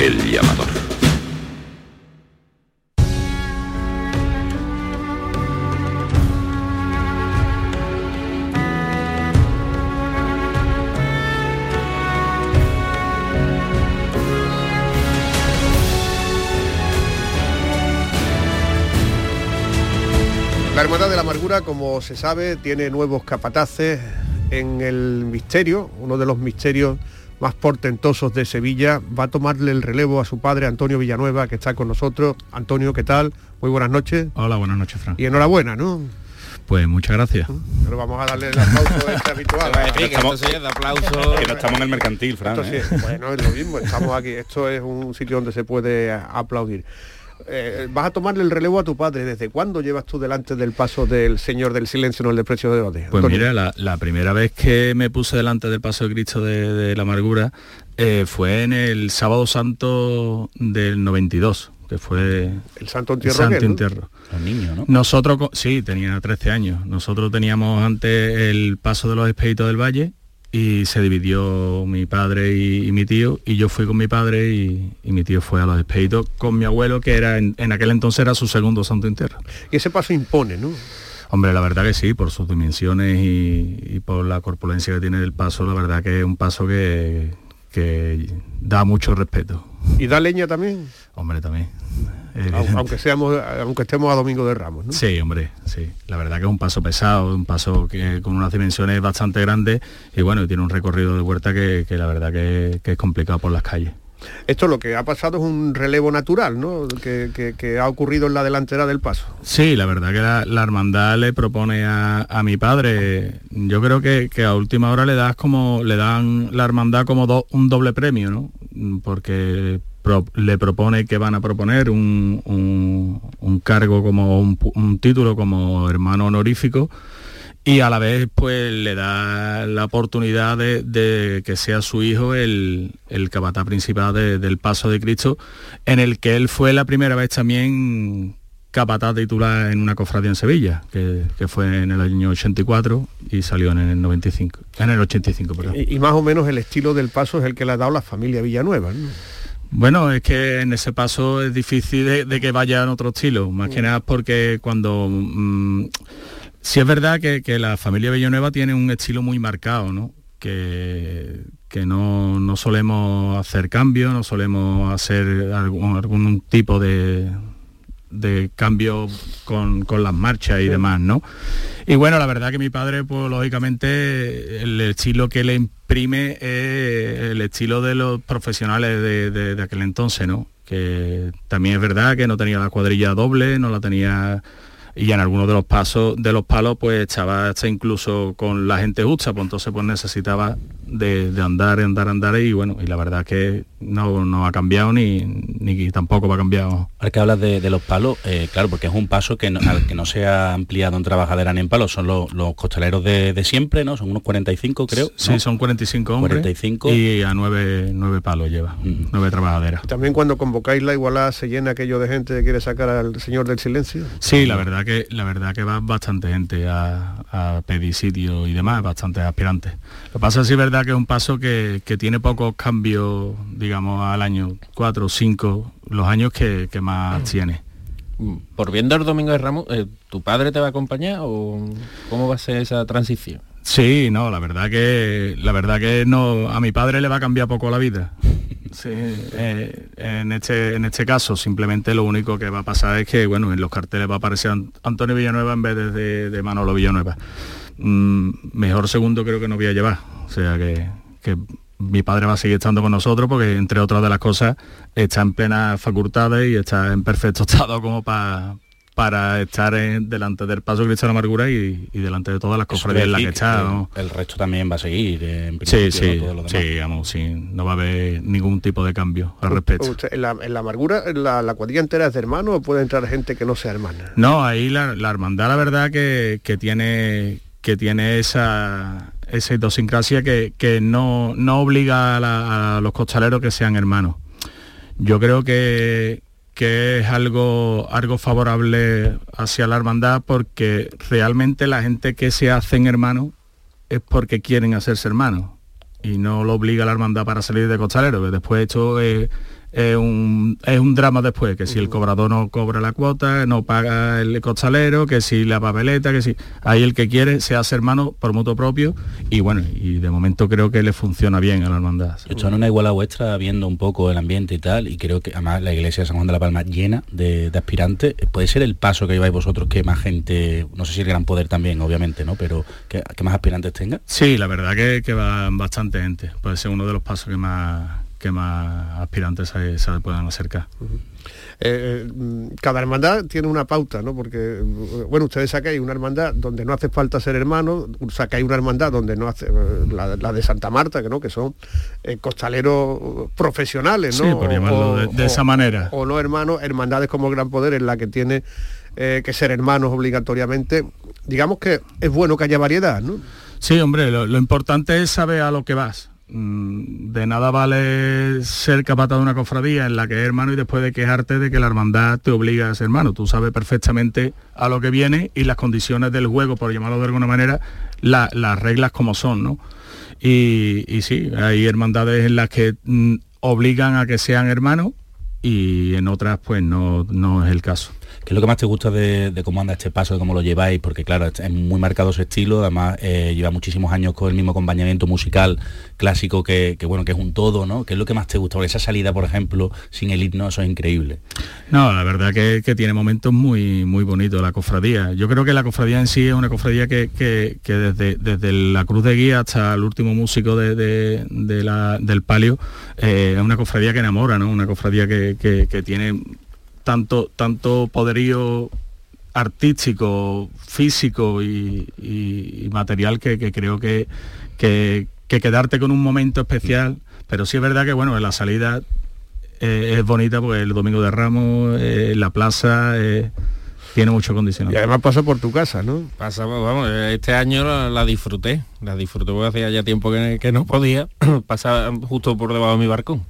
Speaker 13: El llamador.
Speaker 3: La Hermandad de la Amargura, como se sabe, tiene nuevos capataces en el misterio, uno de los misterios más portentosos de Sevilla. Va a tomarle el relevo a su padre, Antonio Villanueva, que está con nosotros. Antonio, ¿qué tal? Muy buenas noches.
Speaker 19: Hola, buenas noches, Fran.
Speaker 3: Y enhorabuena, ¿no?
Speaker 19: Pues muchas gracias.
Speaker 3: Pero vamos a darle el aplauso este habitual.
Speaker 4: que, estamos, que no estamos en el mercantil, Fran.
Speaker 3: Esto sí,
Speaker 4: ¿eh?
Speaker 3: bueno, es lo mismo, estamos aquí. Esto es un sitio donde se puede aplaudir. Eh, vas a tomarle el relevo a tu padre. ¿Desde cuándo llevas tú delante del paso del Señor del Silencio en el desprecio de Ode?
Speaker 19: Pues mira, la, la primera vez que me puse delante del paso de Cristo de, de la amargura eh, fue en el sábado santo del 92, que fue
Speaker 3: el Santo Entierro.
Speaker 19: Santo
Speaker 3: aquel, ¿no?
Speaker 19: Entierro.
Speaker 4: Los niños, ¿no?
Speaker 19: Nosotros, sí, tenía 13 años. Nosotros teníamos antes el paso de los expeditos del Valle y se dividió mi padre y, y mi tío y yo fui con mi padre y, y mi tío fue a los expeditos con mi abuelo que era en, en aquel entonces era su segundo santo entierro.
Speaker 3: Y ese paso impone, ¿no?
Speaker 19: Hombre, la verdad que sí, por sus dimensiones y, y por la corpulencia que tiene el paso, la verdad que es un paso que, que da mucho respeto.
Speaker 3: ¿Y da leña también?
Speaker 19: Hombre, también.
Speaker 3: Au- Aunque, seamos, aunque estemos a Domingo de Ramos, ¿no?
Speaker 19: Sí, hombre, sí. La verdad que es un paso pesado, un paso que con unas dimensiones bastante grandes y bueno, tiene un recorrido de huerta que, que la verdad que, que es complicado por las calles.
Speaker 3: Esto lo que ha pasado es un relevo natural, ¿no? Que, que- que ha ocurrido en la delantera del paso.
Speaker 19: Sí, la verdad que la, la hermandad le propone a, a mi padre, yo creo que, que a última hora le das como, le dan la hermandad como do- un doble premio, ¿no? Porque le propone que van a proponer un, un- cargo como un, título como hermano honorífico y a la vez pues le da la oportunidad de, que sea su hijo el, el principal de- del paso de Cristo, en el que él fue la primera vez también capataz titular en una cofradía en Sevilla, que, que fue en el año 84 y salió en el 95, en el 85, perdón.
Speaker 3: Y, más o menos el estilo del paso es el que le ha dado la familia Villanueva.
Speaker 19: Bueno, es que en ese paso es difícil de, de que vaya en otro estilo, más que nada porque cuando... mm, sí es verdad que, que la familia Villanueva tiene un estilo muy marcado, ¿no? Que, que no, no solemos hacer cambios, no solemos hacer algún, algún tipo de, de cambio con, con las marchas y demás, ¿no? Y bueno, la verdad que mi padre, pues lógicamente, el estilo que le imprime es el estilo de los profesionales de, de- de aquel entonces, ¿no? Que también es verdad que no tenía la cuadrilla doble, no la tenía y en algunos de los pasos de los palos pues estaba hasta incluso con la gente justa pues entonces pues necesitaba de, de andar andar andar y bueno y la verdad que no, no ha cambiado ni, ni tampoco va a cambiar
Speaker 4: Ahora que hablas de, de los palos, eh, claro, porque es un paso que no, al que no se ha ampliado en trabajadera ni en palos, son los, los costaleros de, de siempre, ¿no? Son unos 45 creo.
Speaker 19: sí
Speaker 4: ¿no?
Speaker 19: son 45 hombres
Speaker 4: 45.
Speaker 19: y a nueve, nueve palos lleva nueve trabajaderas
Speaker 3: También cuando convocáis la igualdad se llena aquello de gente que quiere sacar al Señor del Silencio.
Speaker 19: Sí, la verdad que la verdad que va bastante gente a, a pedir sitio y demás, bastantes aspirantes. Lo que pasa es que es verdad que es un paso que, que tiene pocos cambios, digamos, al año, cuatro o cinco, los años que, que más tiene.
Speaker 5: Por viendo el Domingo de Ramos, eh, ¿tu padre te va a acompañar o cómo va a ser esa transición?
Speaker 19: Sí, no, la verdad que la verdad que no a mi padre le va a cambiar poco la vida. Sí, eh, en este en este caso simplemente lo único que va a pasar es que bueno en los carteles va a aparecer Ant- Antonio Villanueva en vez de, de- de Manolo Villanueva. Mm, mejor segundo creo que no voy a llevar, o sea que, que mi padre va a seguir estando con nosotros porque entre otras de las cosas está en plenas facultades y está en perfecto estado como para para estar en- delante del paso Cristo de la Amargura y, y delante de todas las cofradías en las que está. ¿no?
Speaker 4: El resto también va a seguir. eh, En
Speaker 19: Sí,
Speaker 4: principio,
Speaker 19: sí,
Speaker 4: ¿no? Todo lo demás.
Speaker 19: sí, vamos, sí, no va a haber ningún tipo de cambio al respecto.
Speaker 3: Usted, en, la, en la amargura, la, la cuadrilla entera es de hermanos o puede entrar gente que no sea hermana?
Speaker 19: No, ahí la, la hermandad la verdad que, que tiene que tiene esa, esa idiosincrasia que, que no, no obliga a, a los costaleros que sean hermanos. Yo creo que, que es algo, algo favorable hacia la hermandad porque realmente la gente que se hacen hermanos es porque quieren hacerse hermanos y no lo obliga la hermandad para salir de costalero, que después esto es, es un, es un drama después, que si el cobrador no cobra la cuota, no paga el costalero, que si la papeleta, que si... Ahí el que quiere se hace hermano por mutuo propio y bueno, y de momento creo que le funciona bien a la hermandad.
Speaker 4: Yo estoy en una iguala vuestra viendo un poco el ambiente y tal, y creo que además la iglesia de San Juan de la Palma llena de, de aspirantes. Puede ser el paso que lleváis vosotros que más gente, no sé si el gran poder también, obviamente, ¿no? Pero que, que más aspirantes tenga.
Speaker 19: Sí, la verdad que, que va bastante gente. Puede ser uno de los pasos que más que más aspirantes se, se puedan acercar.
Speaker 3: Eh, mm, cada hermandad tiene una pauta, ¿no? Porque, eh, bueno, ustedes sacáis una hermandad donde no hace falta ser hermano, sacáis una hermandad donde no hace, eh, la, la de Santa Marta, que no, que son eh, costaleros profesionales, ¿no?
Speaker 19: Sí, por llamarlo de- de esa manera.
Speaker 3: O no hermanos, hermandades como el Gran Poder, en la que tiene eh, que ser hermanos obligatoriamente. Digamos que es bueno que haya variedad, ¿no?
Speaker 19: Sí, hombre, lo, lo importante es saber a lo que vas. Mm, De nada vale ser capataz de una cofradía en la que es hermano y después de quejarte de que la hermandad te obliga a ser hermano. Tú sabes perfectamente a lo que viene y las condiciones del juego, por llamarlo de alguna manera, la- las reglas como son, ¿no? Y, y sí, hay hermandades en las que mm, obligan a que sean hermanos y en otras pues no, no es el caso.
Speaker 4: ¿Qué es lo que más te gusta de, cómo anda este paso, de cómo lo lleváis? Porque claro, es muy marcado su estilo, además eh, lleva muchísimos años con el mismo acompañamiento musical clásico que, bueno, que es un todo, ¿no? ¿Qué es lo que más te gusta? Porque esa salida, por ejemplo, sin el himno, eso es increíble.
Speaker 19: No, la verdad que, tiene momentos muy, muy bonitos la cofradía. Yo creo que la cofradía en sí es una cofradía que, que- desde, desde la cruz de guía hasta el último músico de, de- del palio, eh, es una cofradía que enamora, ¿no? Una cofradía que- que tiene tanto, tanto poderío artístico, físico y, material que, creo que, que, que quedarte con un momento especial, pero sí es verdad que bueno, en la salida eh, es bonita porque el domingo de Ramos, eh, la plaza, eh, tiene mucho condicionante.
Speaker 3: Y además pasa por tu casa, ¿no?
Speaker 5: Pasamos, vamos, este año la, la disfruté, la disfruté porque hacía ya tiempo que, que no podía, pasaba justo por debajo de mi barcón.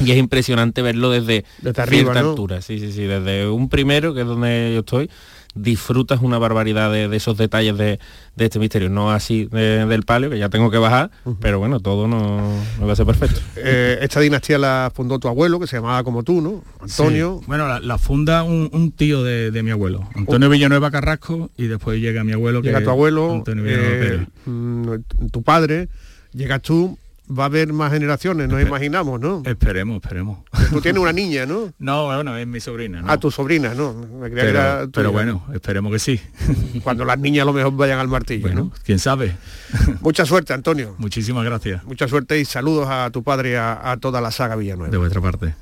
Speaker 5: Y es impresionante verlo desde,
Speaker 3: Desde arriba,
Speaker 5: cierta
Speaker 3: ¿no?
Speaker 5: altura, sí, sí, sí, desde un primero, que es donde yo estoy, disfrutas una barbaridad de, de esos detalles de, de este misterio, no así de- del palio, que ya tengo que bajar, pero bueno, todo no, no va a ser perfecto.
Speaker 3: Eh, esta dinastía la fundó tu abuelo, que se llamaba como tú, ¿no? Antonio.
Speaker 19: Sí. Bueno, la, la funda un, un tío de, de mi abuelo, Antonio Villanueva Carrasco, y después llega mi abuelo.
Speaker 3: Llega
Speaker 19: que
Speaker 3: tu abuelo,
Speaker 19: Antonio Villanueva
Speaker 3: eh, mm, tu padre, llegas tú, va a haber más generaciones, nos imaginamos, ¿no?
Speaker 19: Esperemos, esperemos.
Speaker 3: Tú tienes una niña, ¿no?
Speaker 19: No, bueno, es mi sobrina. ¿no?
Speaker 3: A tu sobrina, ¿no? Me creía que
Speaker 19: pero,
Speaker 3: era tuya.
Speaker 19: pero bueno, esperemos que sí.
Speaker 3: Cuando las niñas a lo mejor vayan al martillo,
Speaker 19: Bueno,
Speaker 3: ¿no?
Speaker 19: quién sabe.
Speaker 3: Mucha suerte, Antonio.
Speaker 19: Muchísimas gracias.
Speaker 3: Mucha suerte y saludos a tu padre y a, a toda la saga Villanueva.
Speaker 19: De vuestra parte.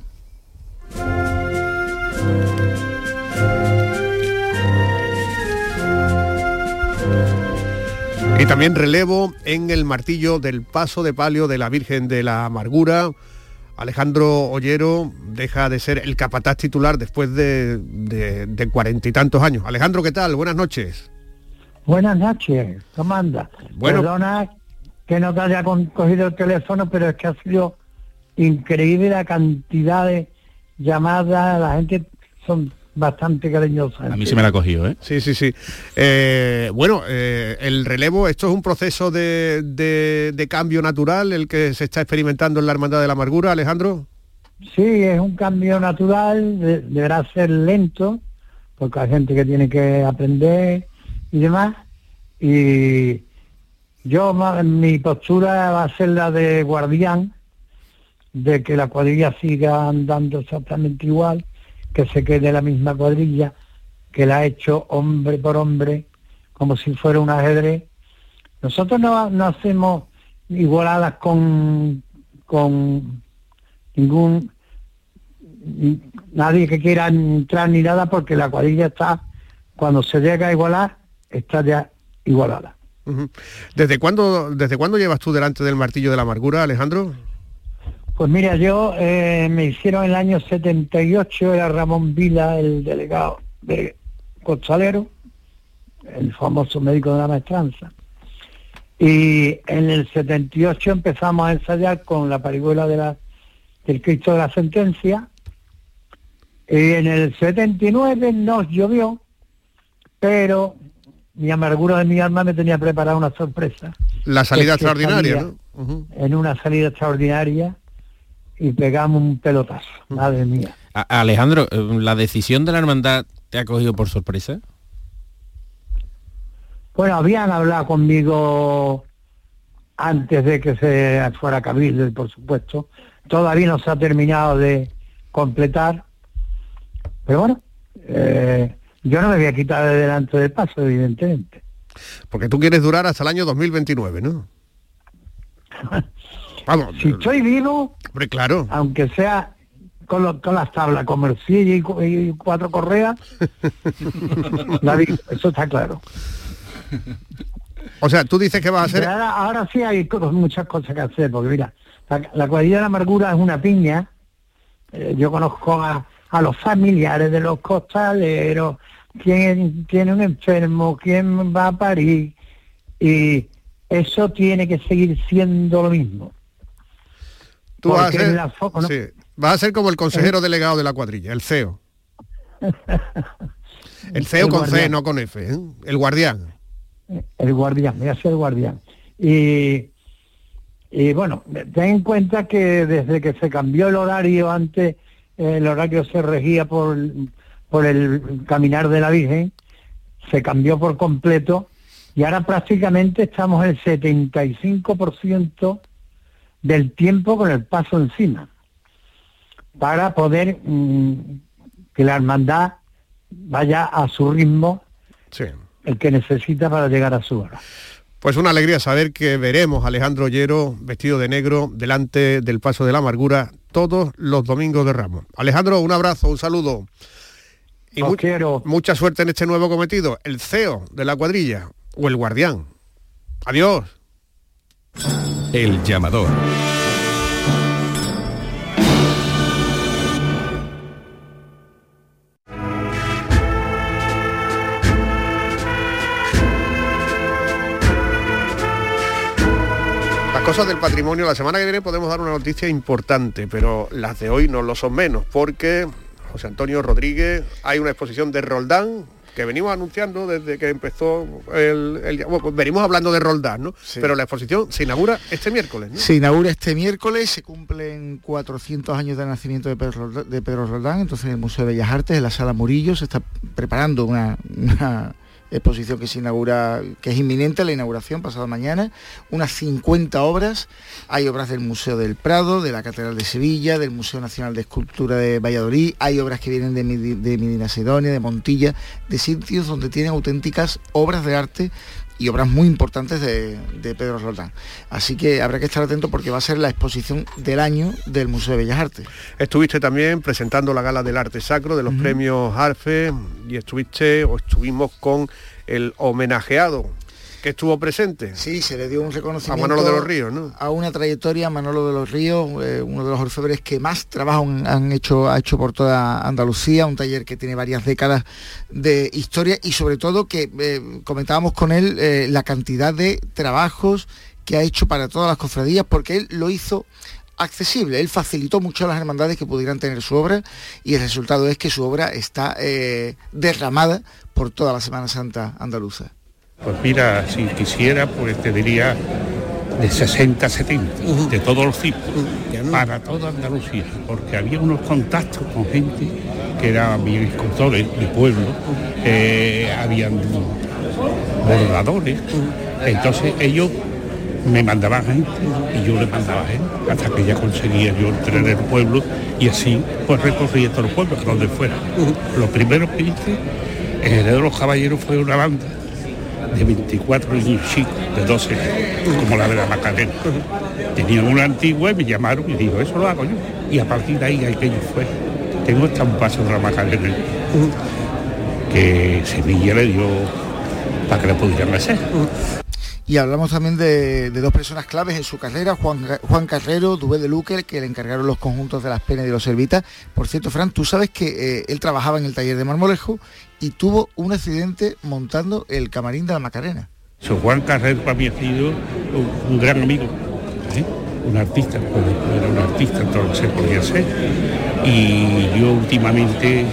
Speaker 3: Y también relevo en el martillo del paso de palio de la Virgen de la Amargura. Alejandro Ollero deja de ser el capataz titular después de cuarenta y tantos años. Alejandro, ¿qué tal? Buenas noches.
Speaker 20: Buenas noches, ¿cómo andas?
Speaker 3: Bueno.
Speaker 20: Perdona que no te haya cogido el teléfono, pero es que ha sido increíble la cantidad de llamadas, la gente son bastante cariñosas.
Speaker 4: A mí se me la ha cogido, ¿eh?
Speaker 3: Sí, sí, sí. Eh, bueno, eh, el relevo, esto es un proceso de, de- de cambio natural, el que se está experimentando en la Hermandad de la Amargura, Alejandro.
Speaker 20: Sí, es un cambio natural, de- deberá ser lento, porque hay gente que tiene que aprender y demás. Y yo, mi postura va a ser la de guardián, de que la cuadrilla siga andando exactamente igual, que se quede la misma cuadrilla, que la ha hecho hombre por hombre, como si fuera un ajedrez. Nosotros no, no hacemos igualadas con, con ningún ni- nadie que quiera entrar ni nada porque la cuadrilla está cuando se llega a igualar, está ya igualada.
Speaker 3: ¿Desde cuándo, ¿Desde cuándo llevas tú delante del martillo de la amargura, Alejandro?
Speaker 20: Pues mira, yo eh, me hicieron en el año 78, era Ramón Vila, el delegado de Costalero, el famoso médico de la maestranza. Y en el 78 empezamos a ensayar con la parihuela de la, del Cristo de la Sentencia. Y en el 79 nos llovió, pero mi amargura de mi alma me tenía preparada una sorpresa.
Speaker 3: La salida extraordinaria, ¿no?
Speaker 20: En una salida extraordinaria y pegamos un pelotazo, madre mía.
Speaker 5: A- Alejandro, eh, ¿la decisión de la hermandad te ha cogido por sorpresa?
Speaker 20: Bueno, habían hablado conmigo antes de que se fuera a Cabildo, por supuesto. Todavía no se ha terminado de completar. Pero bueno, eh, yo no me voy a quitar de delante del paso, evidentemente.
Speaker 3: Porque tú quieres durar hasta el año 2029, ¿no? Vamos.
Speaker 20: Si estoy vivo,
Speaker 3: Hombre, claro.
Speaker 20: aunque sea con, lo- con las tablas, con morcilla y, y cuatro correas, la vi- eso está claro.
Speaker 3: O sea, tú dices que vas a ser...
Speaker 20: Pero ahora, ahora sí hay muchas cosas que hacer, porque mira, la, la cuadrilla de la amargura es una piña. Eh, yo conozco a, a los familiares de los costaleros, quién tiene un enfermo, quién va a parir, y eso tiene que seguir siendo lo mismo.
Speaker 3: Tú vas a ser...
Speaker 20: en la fo- ¿no?
Speaker 3: sí, vas a ser como el consejero delegado de la cuadrilla, el CEO. El CEO
Speaker 20: El
Speaker 3: con C, no con F, ¿eh? El guardián.
Speaker 20: el guardián, voy a ser el guardián. Y, y bueno, ten en cuenta que desde que se cambió el horario, antes eh, el horario se regía por, por el caminar de la Virgen, se cambió por completo y ahora prácticamente estamos el 75% del tiempo con el paso encima para poder mm, que la hermandad vaya a su ritmo
Speaker 3: Sí.
Speaker 20: el que necesita para llegar a su hora.
Speaker 3: Pues una alegría saber que veremos a Alejandro Ollero vestido de negro delante del Paso de la Amargura todos los domingos de Ramos. Alejandro, un abrazo, un saludo. Y mu-
Speaker 20: quiero.
Speaker 3: mucha suerte en este nuevo cometido, el CEO de la cuadrilla o el guardián. Adiós.
Speaker 1: El llamador.
Speaker 3: Las cosas del patrimonio, la semana que viene podemos dar una noticia importante, pero las de hoy no lo son menos, porque José Antonio Rodríguez, hay una exposición de Roldán que venimos anunciando desde que empezó el... el- bueno, pues venimos hablando de Roldán, ¿no? Pero la exposición se inaugura este miércoles, ¿no?
Speaker 14: Se inaugura este miércoles, se cumplen 400 años del nacimiento de Pedro, Roldán- de Pedro Roldán, entonces en el Museo de Bellas Artes, en la Sala Murillo, se está preparando una, una exposición que se inaugura, que es inminente la inauguración pasado mañana, unas 50 obras, hay obras del Museo del Prado, de la Catedral de Sevilla, del Museo Nacional de Escultura de Valladolid, hay obras que vienen de, Medi- de de Montilla, de sitios donde tienen auténticas obras de arte y obras muy importantes de, de Pedro Roldán. Así que habrá que estar atento porque va a ser la exposición del año del Museo de Bellas Artes.
Speaker 3: Estuviste también presentando la gala del arte sacro de los premios Arfe y estuviste o estuvimos con el homenajeado que estuvo presente.
Speaker 14: Sí, se le dio un
Speaker 3: A
Speaker 14: reconocimiento
Speaker 3: Manolo de los Ríos, ¿no?
Speaker 14: a una trayectoria, Manolo de los Ríos, eh, uno de los orfebres que más trabajo han, han hecho, ha hecho por toda Andalucía, un taller que tiene varias décadas de historia y sobre todo que eh, comentábamos con él eh, la cantidad de trabajos que ha hecho para todas las cofradías, porque él lo hizo accesible, él facilitó mucho a las hermandades que pudieran tener su obra y el resultado es que su obra está eh, derramada por toda la Semana Santa andaluza.
Speaker 21: Pues mira, si quisiera, pues te diría de 60 a 70, de todos los tipos, para toda Andalucía, porque había unos contactos con gente que eran bien escultores de pueblo, eh, habían bordadores, entonces ellos me mandaban gente y yo les mandaba gente, hasta que ya conseguía yo entrar en el pueblo y así pues recorría todo el pueblo, a donde fuera. Lo primero que hice en el de los caballeros fue una banda de 24 niños chicos, de 12 años, como la de la Macarena. Tenían una antigua y me llamaron y digo, eso lo hago yo. Y a partir de ahí aquello fue. Tengo hasta un paso de la Macarena. que Sevilla le dio para que le pudieran hacer.
Speaker 14: Y hablamos también de, dos personas claves en su carrera, Juan, Juan Carrero, Dubé de Luque, que le encargaron los conjuntos de las penas y de los servitas. Por cierto, Fran, tú sabes que eh, él trabajaba en el taller de Marmolejo y tuvo un accidente montando el camarín de la Macarena.
Speaker 21: So, Juan Carrero para mí ha sido un, gran amigo, ¿eh? un artista, pues, era un artista, todo lo que se podía hacer. Y yo últimamente,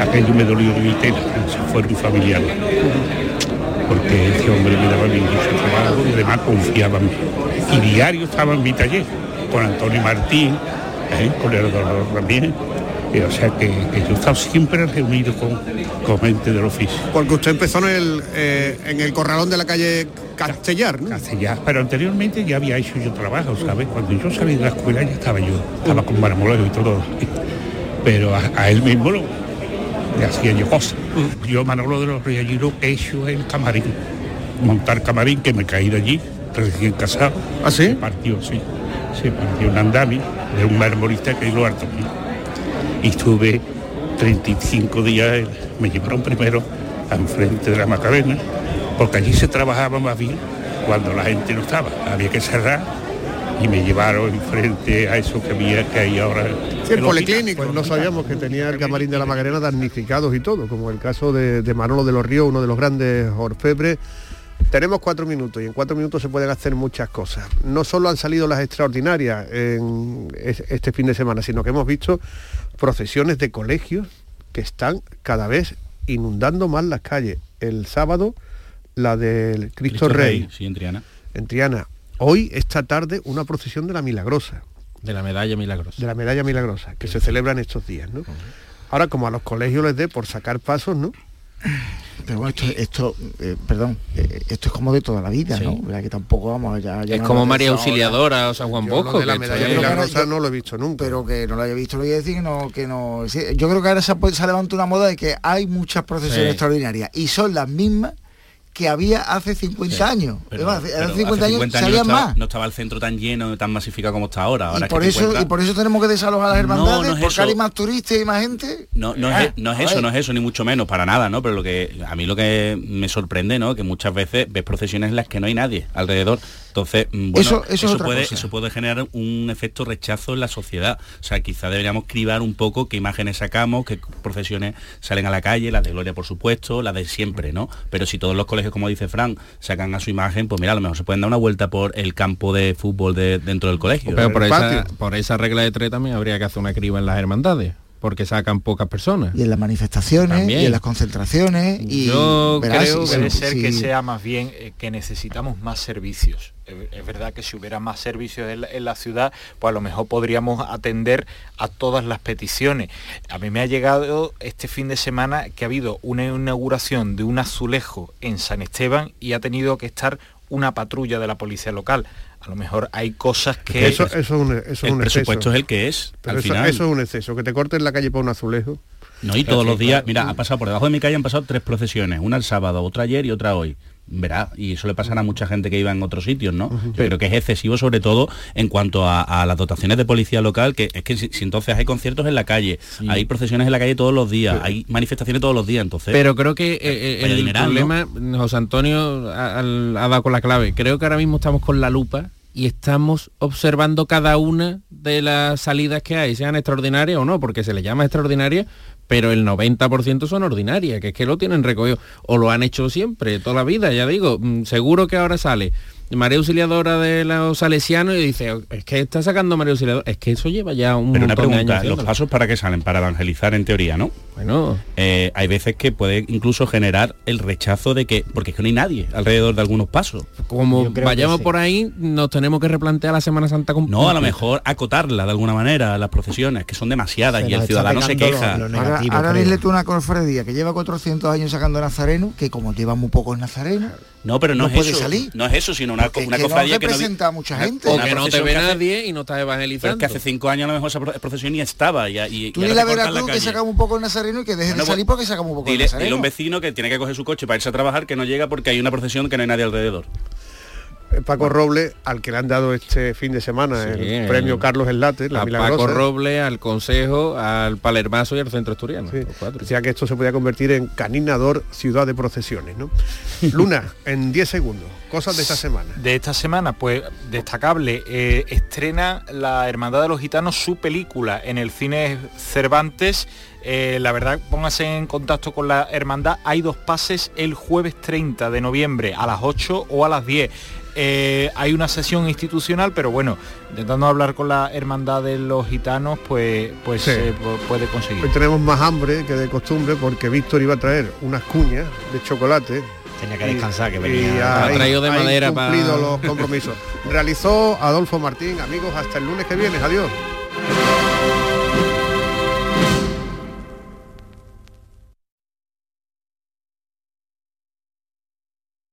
Speaker 21: aquello me dolió de mi tela, fuera un familiar porque ese hombre me daba bien mucho trabajo y además confiaba en mí. Y diario estaba en mi taller, con Antonio Martín, ¿eh? con el doctor también. Y, o sea que, que yo he estado siempre reunido con, con gente del oficio.
Speaker 3: Porque usted empezó en el, eh, en el corralón de la calle Castellar, ¿no?
Speaker 21: Castellar, pero anteriormente ya había hecho yo trabajo, ¿sabes? Cuando yo salí de la escuela ya estaba yo, estaba con Marmolero y todo. Pero a, a él mismo lo, le hacía yo cosas. Yo, Manolo de los Riallinos, he hecho el camarín. Montar camarín, que me caí de allí, recién casado.
Speaker 3: ¿Ah, sí?
Speaker 21: Se partió, sí. Se partió un andami de un marmorista que lo harto. Y estuve 35 días, me llevaron primero enfrente de la Macarena, porque allí se trabajaba más bien cuando la gente no estaba. Había que cerrar y me llevaron enfrente a eso que había que hay ahora.
Speaker 3: Sí, el policlínico, no sabíamos que tenía el camarín de la Macarena damnificados y todo, como el caso de, de Manolo de los Ríos, uno de los grandes orfebres. Tenemos cuatro minutos y en cuatro minutos se pueden hacer muchas cosas. No solo han salido las extraordinarias en es- este fin de semana, sino que hemos visto procesiones de colegios que están cada vez inundando más las calles. El sábado, la del Cristo, Rey,
Speaker 4: Sí, en Triana.
Speaker 3: en Triana. Hoy, esta tarde, una procesión de la Milagrosa
Speaker 5: De la medalla milagrosa.
Speaker 3: de la medalla milagrosa, que se celebra en estos días, ¿no? Ahora, como a los colegios les dé por sacar pasos, ¿no?
Speaker 14: Pero bueno, esto, esto eh, perdón, eh, esto es como de toda la vida, ¿no? ¿Verdad? Que tampoco vamos ya, ya
Speaker 5: Es
Speaker 14: no
Speaker 5: como María. Auxiliadora o San Juan
Speaker 3: Yo lo
Speaker 5: Bosco.
Speaker 3: de la
Speaker 5: que esto
Speaker 3: medalla
Speaker 5: es-
Speaker 3: milagrosa no lo he visto nunca.
Speaker 14: Pero que no lo haya visto, lo voy a decir que no, que no. sí, yo creo que ahora se ha, se ha levantado una moda de que hay muchas procesiones
Speaker 4: Sí.
Speaker 14: extraordinarias y son las mismas que había hace 50 años.
Speaker 4: Pero,
Speaker 14: Es más, hace,
Speaker 4: pero
Speaker 14: hace 50
Speaker 4: hace
Speaker 14: años
Speaker 4: 50
Speaker 14: se
Speaker 4: años no estaba,
Speaker 14: más.
Speaker 4: no estaba el centro tan lleno, tan masificado como está ahora. ahora
Speaker 14: Y
Speaker 4: es
Speaker 14: por,
Speaker 4: que
Speaker 14: eso,
Speaker 4: encuentras-
Speaker 14: y por eso tenemos que desalojar las
Speaker 4: No,
Speaker 14: hermandades,
Speaker 4: no es
Speaker 14: porque hay más turistas y más gente.
Speaker 4: No, no,
Speaker 14: Ah,
Speaker 4: es, no es
Speaker 14: a
Speaker 4: eso, no es eso, ni mucho menos, para nada, ¿no? Pero lo que a mí lo que me sorprende, ¿no? Que muchas veces ves procesiones en las que no hay nadie alrededor. Entonces, mm, bueno,
Speaker 14: Eso- eso
Speaker 4: puede,
Speaker 14: cosa.
Speaker 4: eso puede generar un efecto rechazo en la sociedad. O sea, quizá deberíamos cribar un poco qué imágenes sacamos, qué procesiones salen a la calle, las de Gloria, por supuesto, las de siempre, ¿no? Pero si todos los colegios, como dice Fran, sacan a su imagen, pues mira, a lo mejor se pueden dar una vuelta por el campo de fútbol de, dentro del colegio.
Speaker 5: Pero esa, por esa regla de tres también habría que hacer una criba en las hermandades, porque sacan pocas personas.
Speaker 14: Y en las manifestaciones,
Speaker 5: También.
Speaker 14: y en las concentraciones, y
Speaker 5: Yo
Speaker 14: verás,
Speaker 5: creo que
Speaker 6: Puede
Speaker 14: sí,
Speaker 6: ser que sea más bien eh, que necesitamos más servicios. Es es verdad que si hubiera más servicios en la, en la ciudad, pues a lo mejor podríamos atender a todas las peticiones. A mí me ha llegado este fin de semana que ha habido una inauguración de un azulejo en San Esteban y ha tenido que estar una patrulla de la policía local. A lo mejor hay cosas que...
Speaker 3: Eso, eso es un, eso es
Speaker 4: el
Speaker 3: un
Speaker 4: presupuesto
Speaker 3: exceso.
Speaker 4: es el que es,
Speaker 3: Pero
Speaker 4: al
Speaker 3: eso,
Speaker 4: final.
Speaker 3: eso es un exceso, que te corten la calle por un azulejo.
Speaker 4: No, y todos los días, mira, ha pasado por debajo de mi calle han pasado tres procesiones, una el sábado, otra ayer y otra hoy. Verá, y eso le pasará a mucha gente que iba en otros sitios, ¿no? Yo creo que es excesivo sobre todo en cuanto a, a las dotaciones de policía local, que es que si, si entonces hay conciertos en la calle, hay procesiones en la calle todos los días, hay manifestaciones todos los días, entonces...
Speaker 5: Pero creo que eh, eh,
Speaker 4: vaya
Speaker 5: el problema, José Antonio ha dado con la clave. Creo que ahora mismo estamos con la lupa y estamos observando cada una de las salidas que hay, sean extraordinarias o no, porque se le llama extraordinaria, pero el 90% son ordinarias, que es que lo tienen recogido o lo han hecho siempre, toda la vida, ya digo, mm, seguro que ahora sale María Auxiliadora de los Salesianos y dice, es que está sacando María Auxiliadora, es que eso lleva ya un
Speaker 4: Pero una
Speaker 5: montón de años
Speaker 4: pregunta, los pasos para qué salen, para evangelizar en teoría, ¿no?
Speaker 5: Bueno,
Speaker 4: Eh, hay veces que puede incluso generar el rechazo de que, porque es que no hay nadie alrededor de algunos pasos.
Speaker 5: como vayamos
Speaker 15: sí.
Speaker 5: por ahí, nos tenemos que replantear la Semana Santa con
Speaker 4: No, a lo mejor acotarla de alguna manera, las procesiones, que son demasiadas
Speaker 15: Se
Speaker 4: y el ciudadano se queja.
Speaker 15: lo- lo
Speaker 14: Ahora,
Speaker 15: negativo,
Speaker 14: ahora
Speaker 15: creo.
Speaker 14: dile tú una cofradía que lleva 400 años sacando nazareno, que como lleva muy pocos nazarenos,
Speaker 4: No, pero no,
Speaker 14: no
Speaker 4: es
Speaker 14: puede
Speaker 4: eso.
Speaker 14: salir.
Speaker 4: No es eso, sino una, una
Speaker 14: que no
Speaker 4: cofradía que no
Speaker 14: representa a mucha gente.
Speaker 5: o que no te ve nadie y no estás
Speaker 4: Pero
Speaker 5: evangelizando.
Speaker 4: es que hace cinco años a lo mejor esa pro- procesión ni estaba. Y, y,
Speaker 14: Tú
Speaker 4: y ahora
Speaker 14: dile a
Speaker 4: te cortan
Speaker 14: Veracruz
Speaker 4: la
Speaker 14: que sacamos un poco el nazareno y que deje
Speaker 4: Bueno,
Speaker 14: de salir
Speaker 4: pues,
Speaker 14: porque sacamos un poco el
Speaker 4: Dile, dile
Speaker 14: nazareno.
Speaker 4: a un vecino que tiene que coger su coche para irse a trabajar, que no llega porque hay una procesión que no hay nadie alrededor.
Speaker 3: Paco Roble, al que le han dado este fin de semana el
Speaker 5: el-
Speaker 3: premio Carlos Elate, la
Speaker 5: a
Speaker 3: milagrosa.
Speaker 5: Paco Roble, al Consejo, al Palermaso y al Centro Asturiano.
Speaker 3: Sí, que esto se podía convertir en caninador ciudad de procesiones, ¿no? Luna, en 10 segundos, cosas de esta semana.
Speaker 6: De esta semana, pues destacable, eh, estrena la Hermandad de los Gitanos su película en el cine Cervantes. Eh, la verdad, póngase en contacto con la hermandad. Hay dos pases el jueves 30 de noviembre a las 8 o a las 10. Eh, hay una sesión institucional, pero bueno, intentando hablar con la hermandad de los gitanos, pues, pues
Speaker 3: Sí.
Speaker 6: se pu- puede conseguir.
Speaker 3: Hoy tenemos más hambre que de costumbre porque Víctor iba a traer unas cuñas de chocolate.
Speaker 15: Tenía que descansar, que venía-
Speaker 3: ha
Speaker 15: Ha traído de
Speaker 3: ha
Speaker 15: madera
Speaker 3: cumplido los compromisos. Realizó Adolfo Martín, amigos, hasta el lunes que viene. Adiós.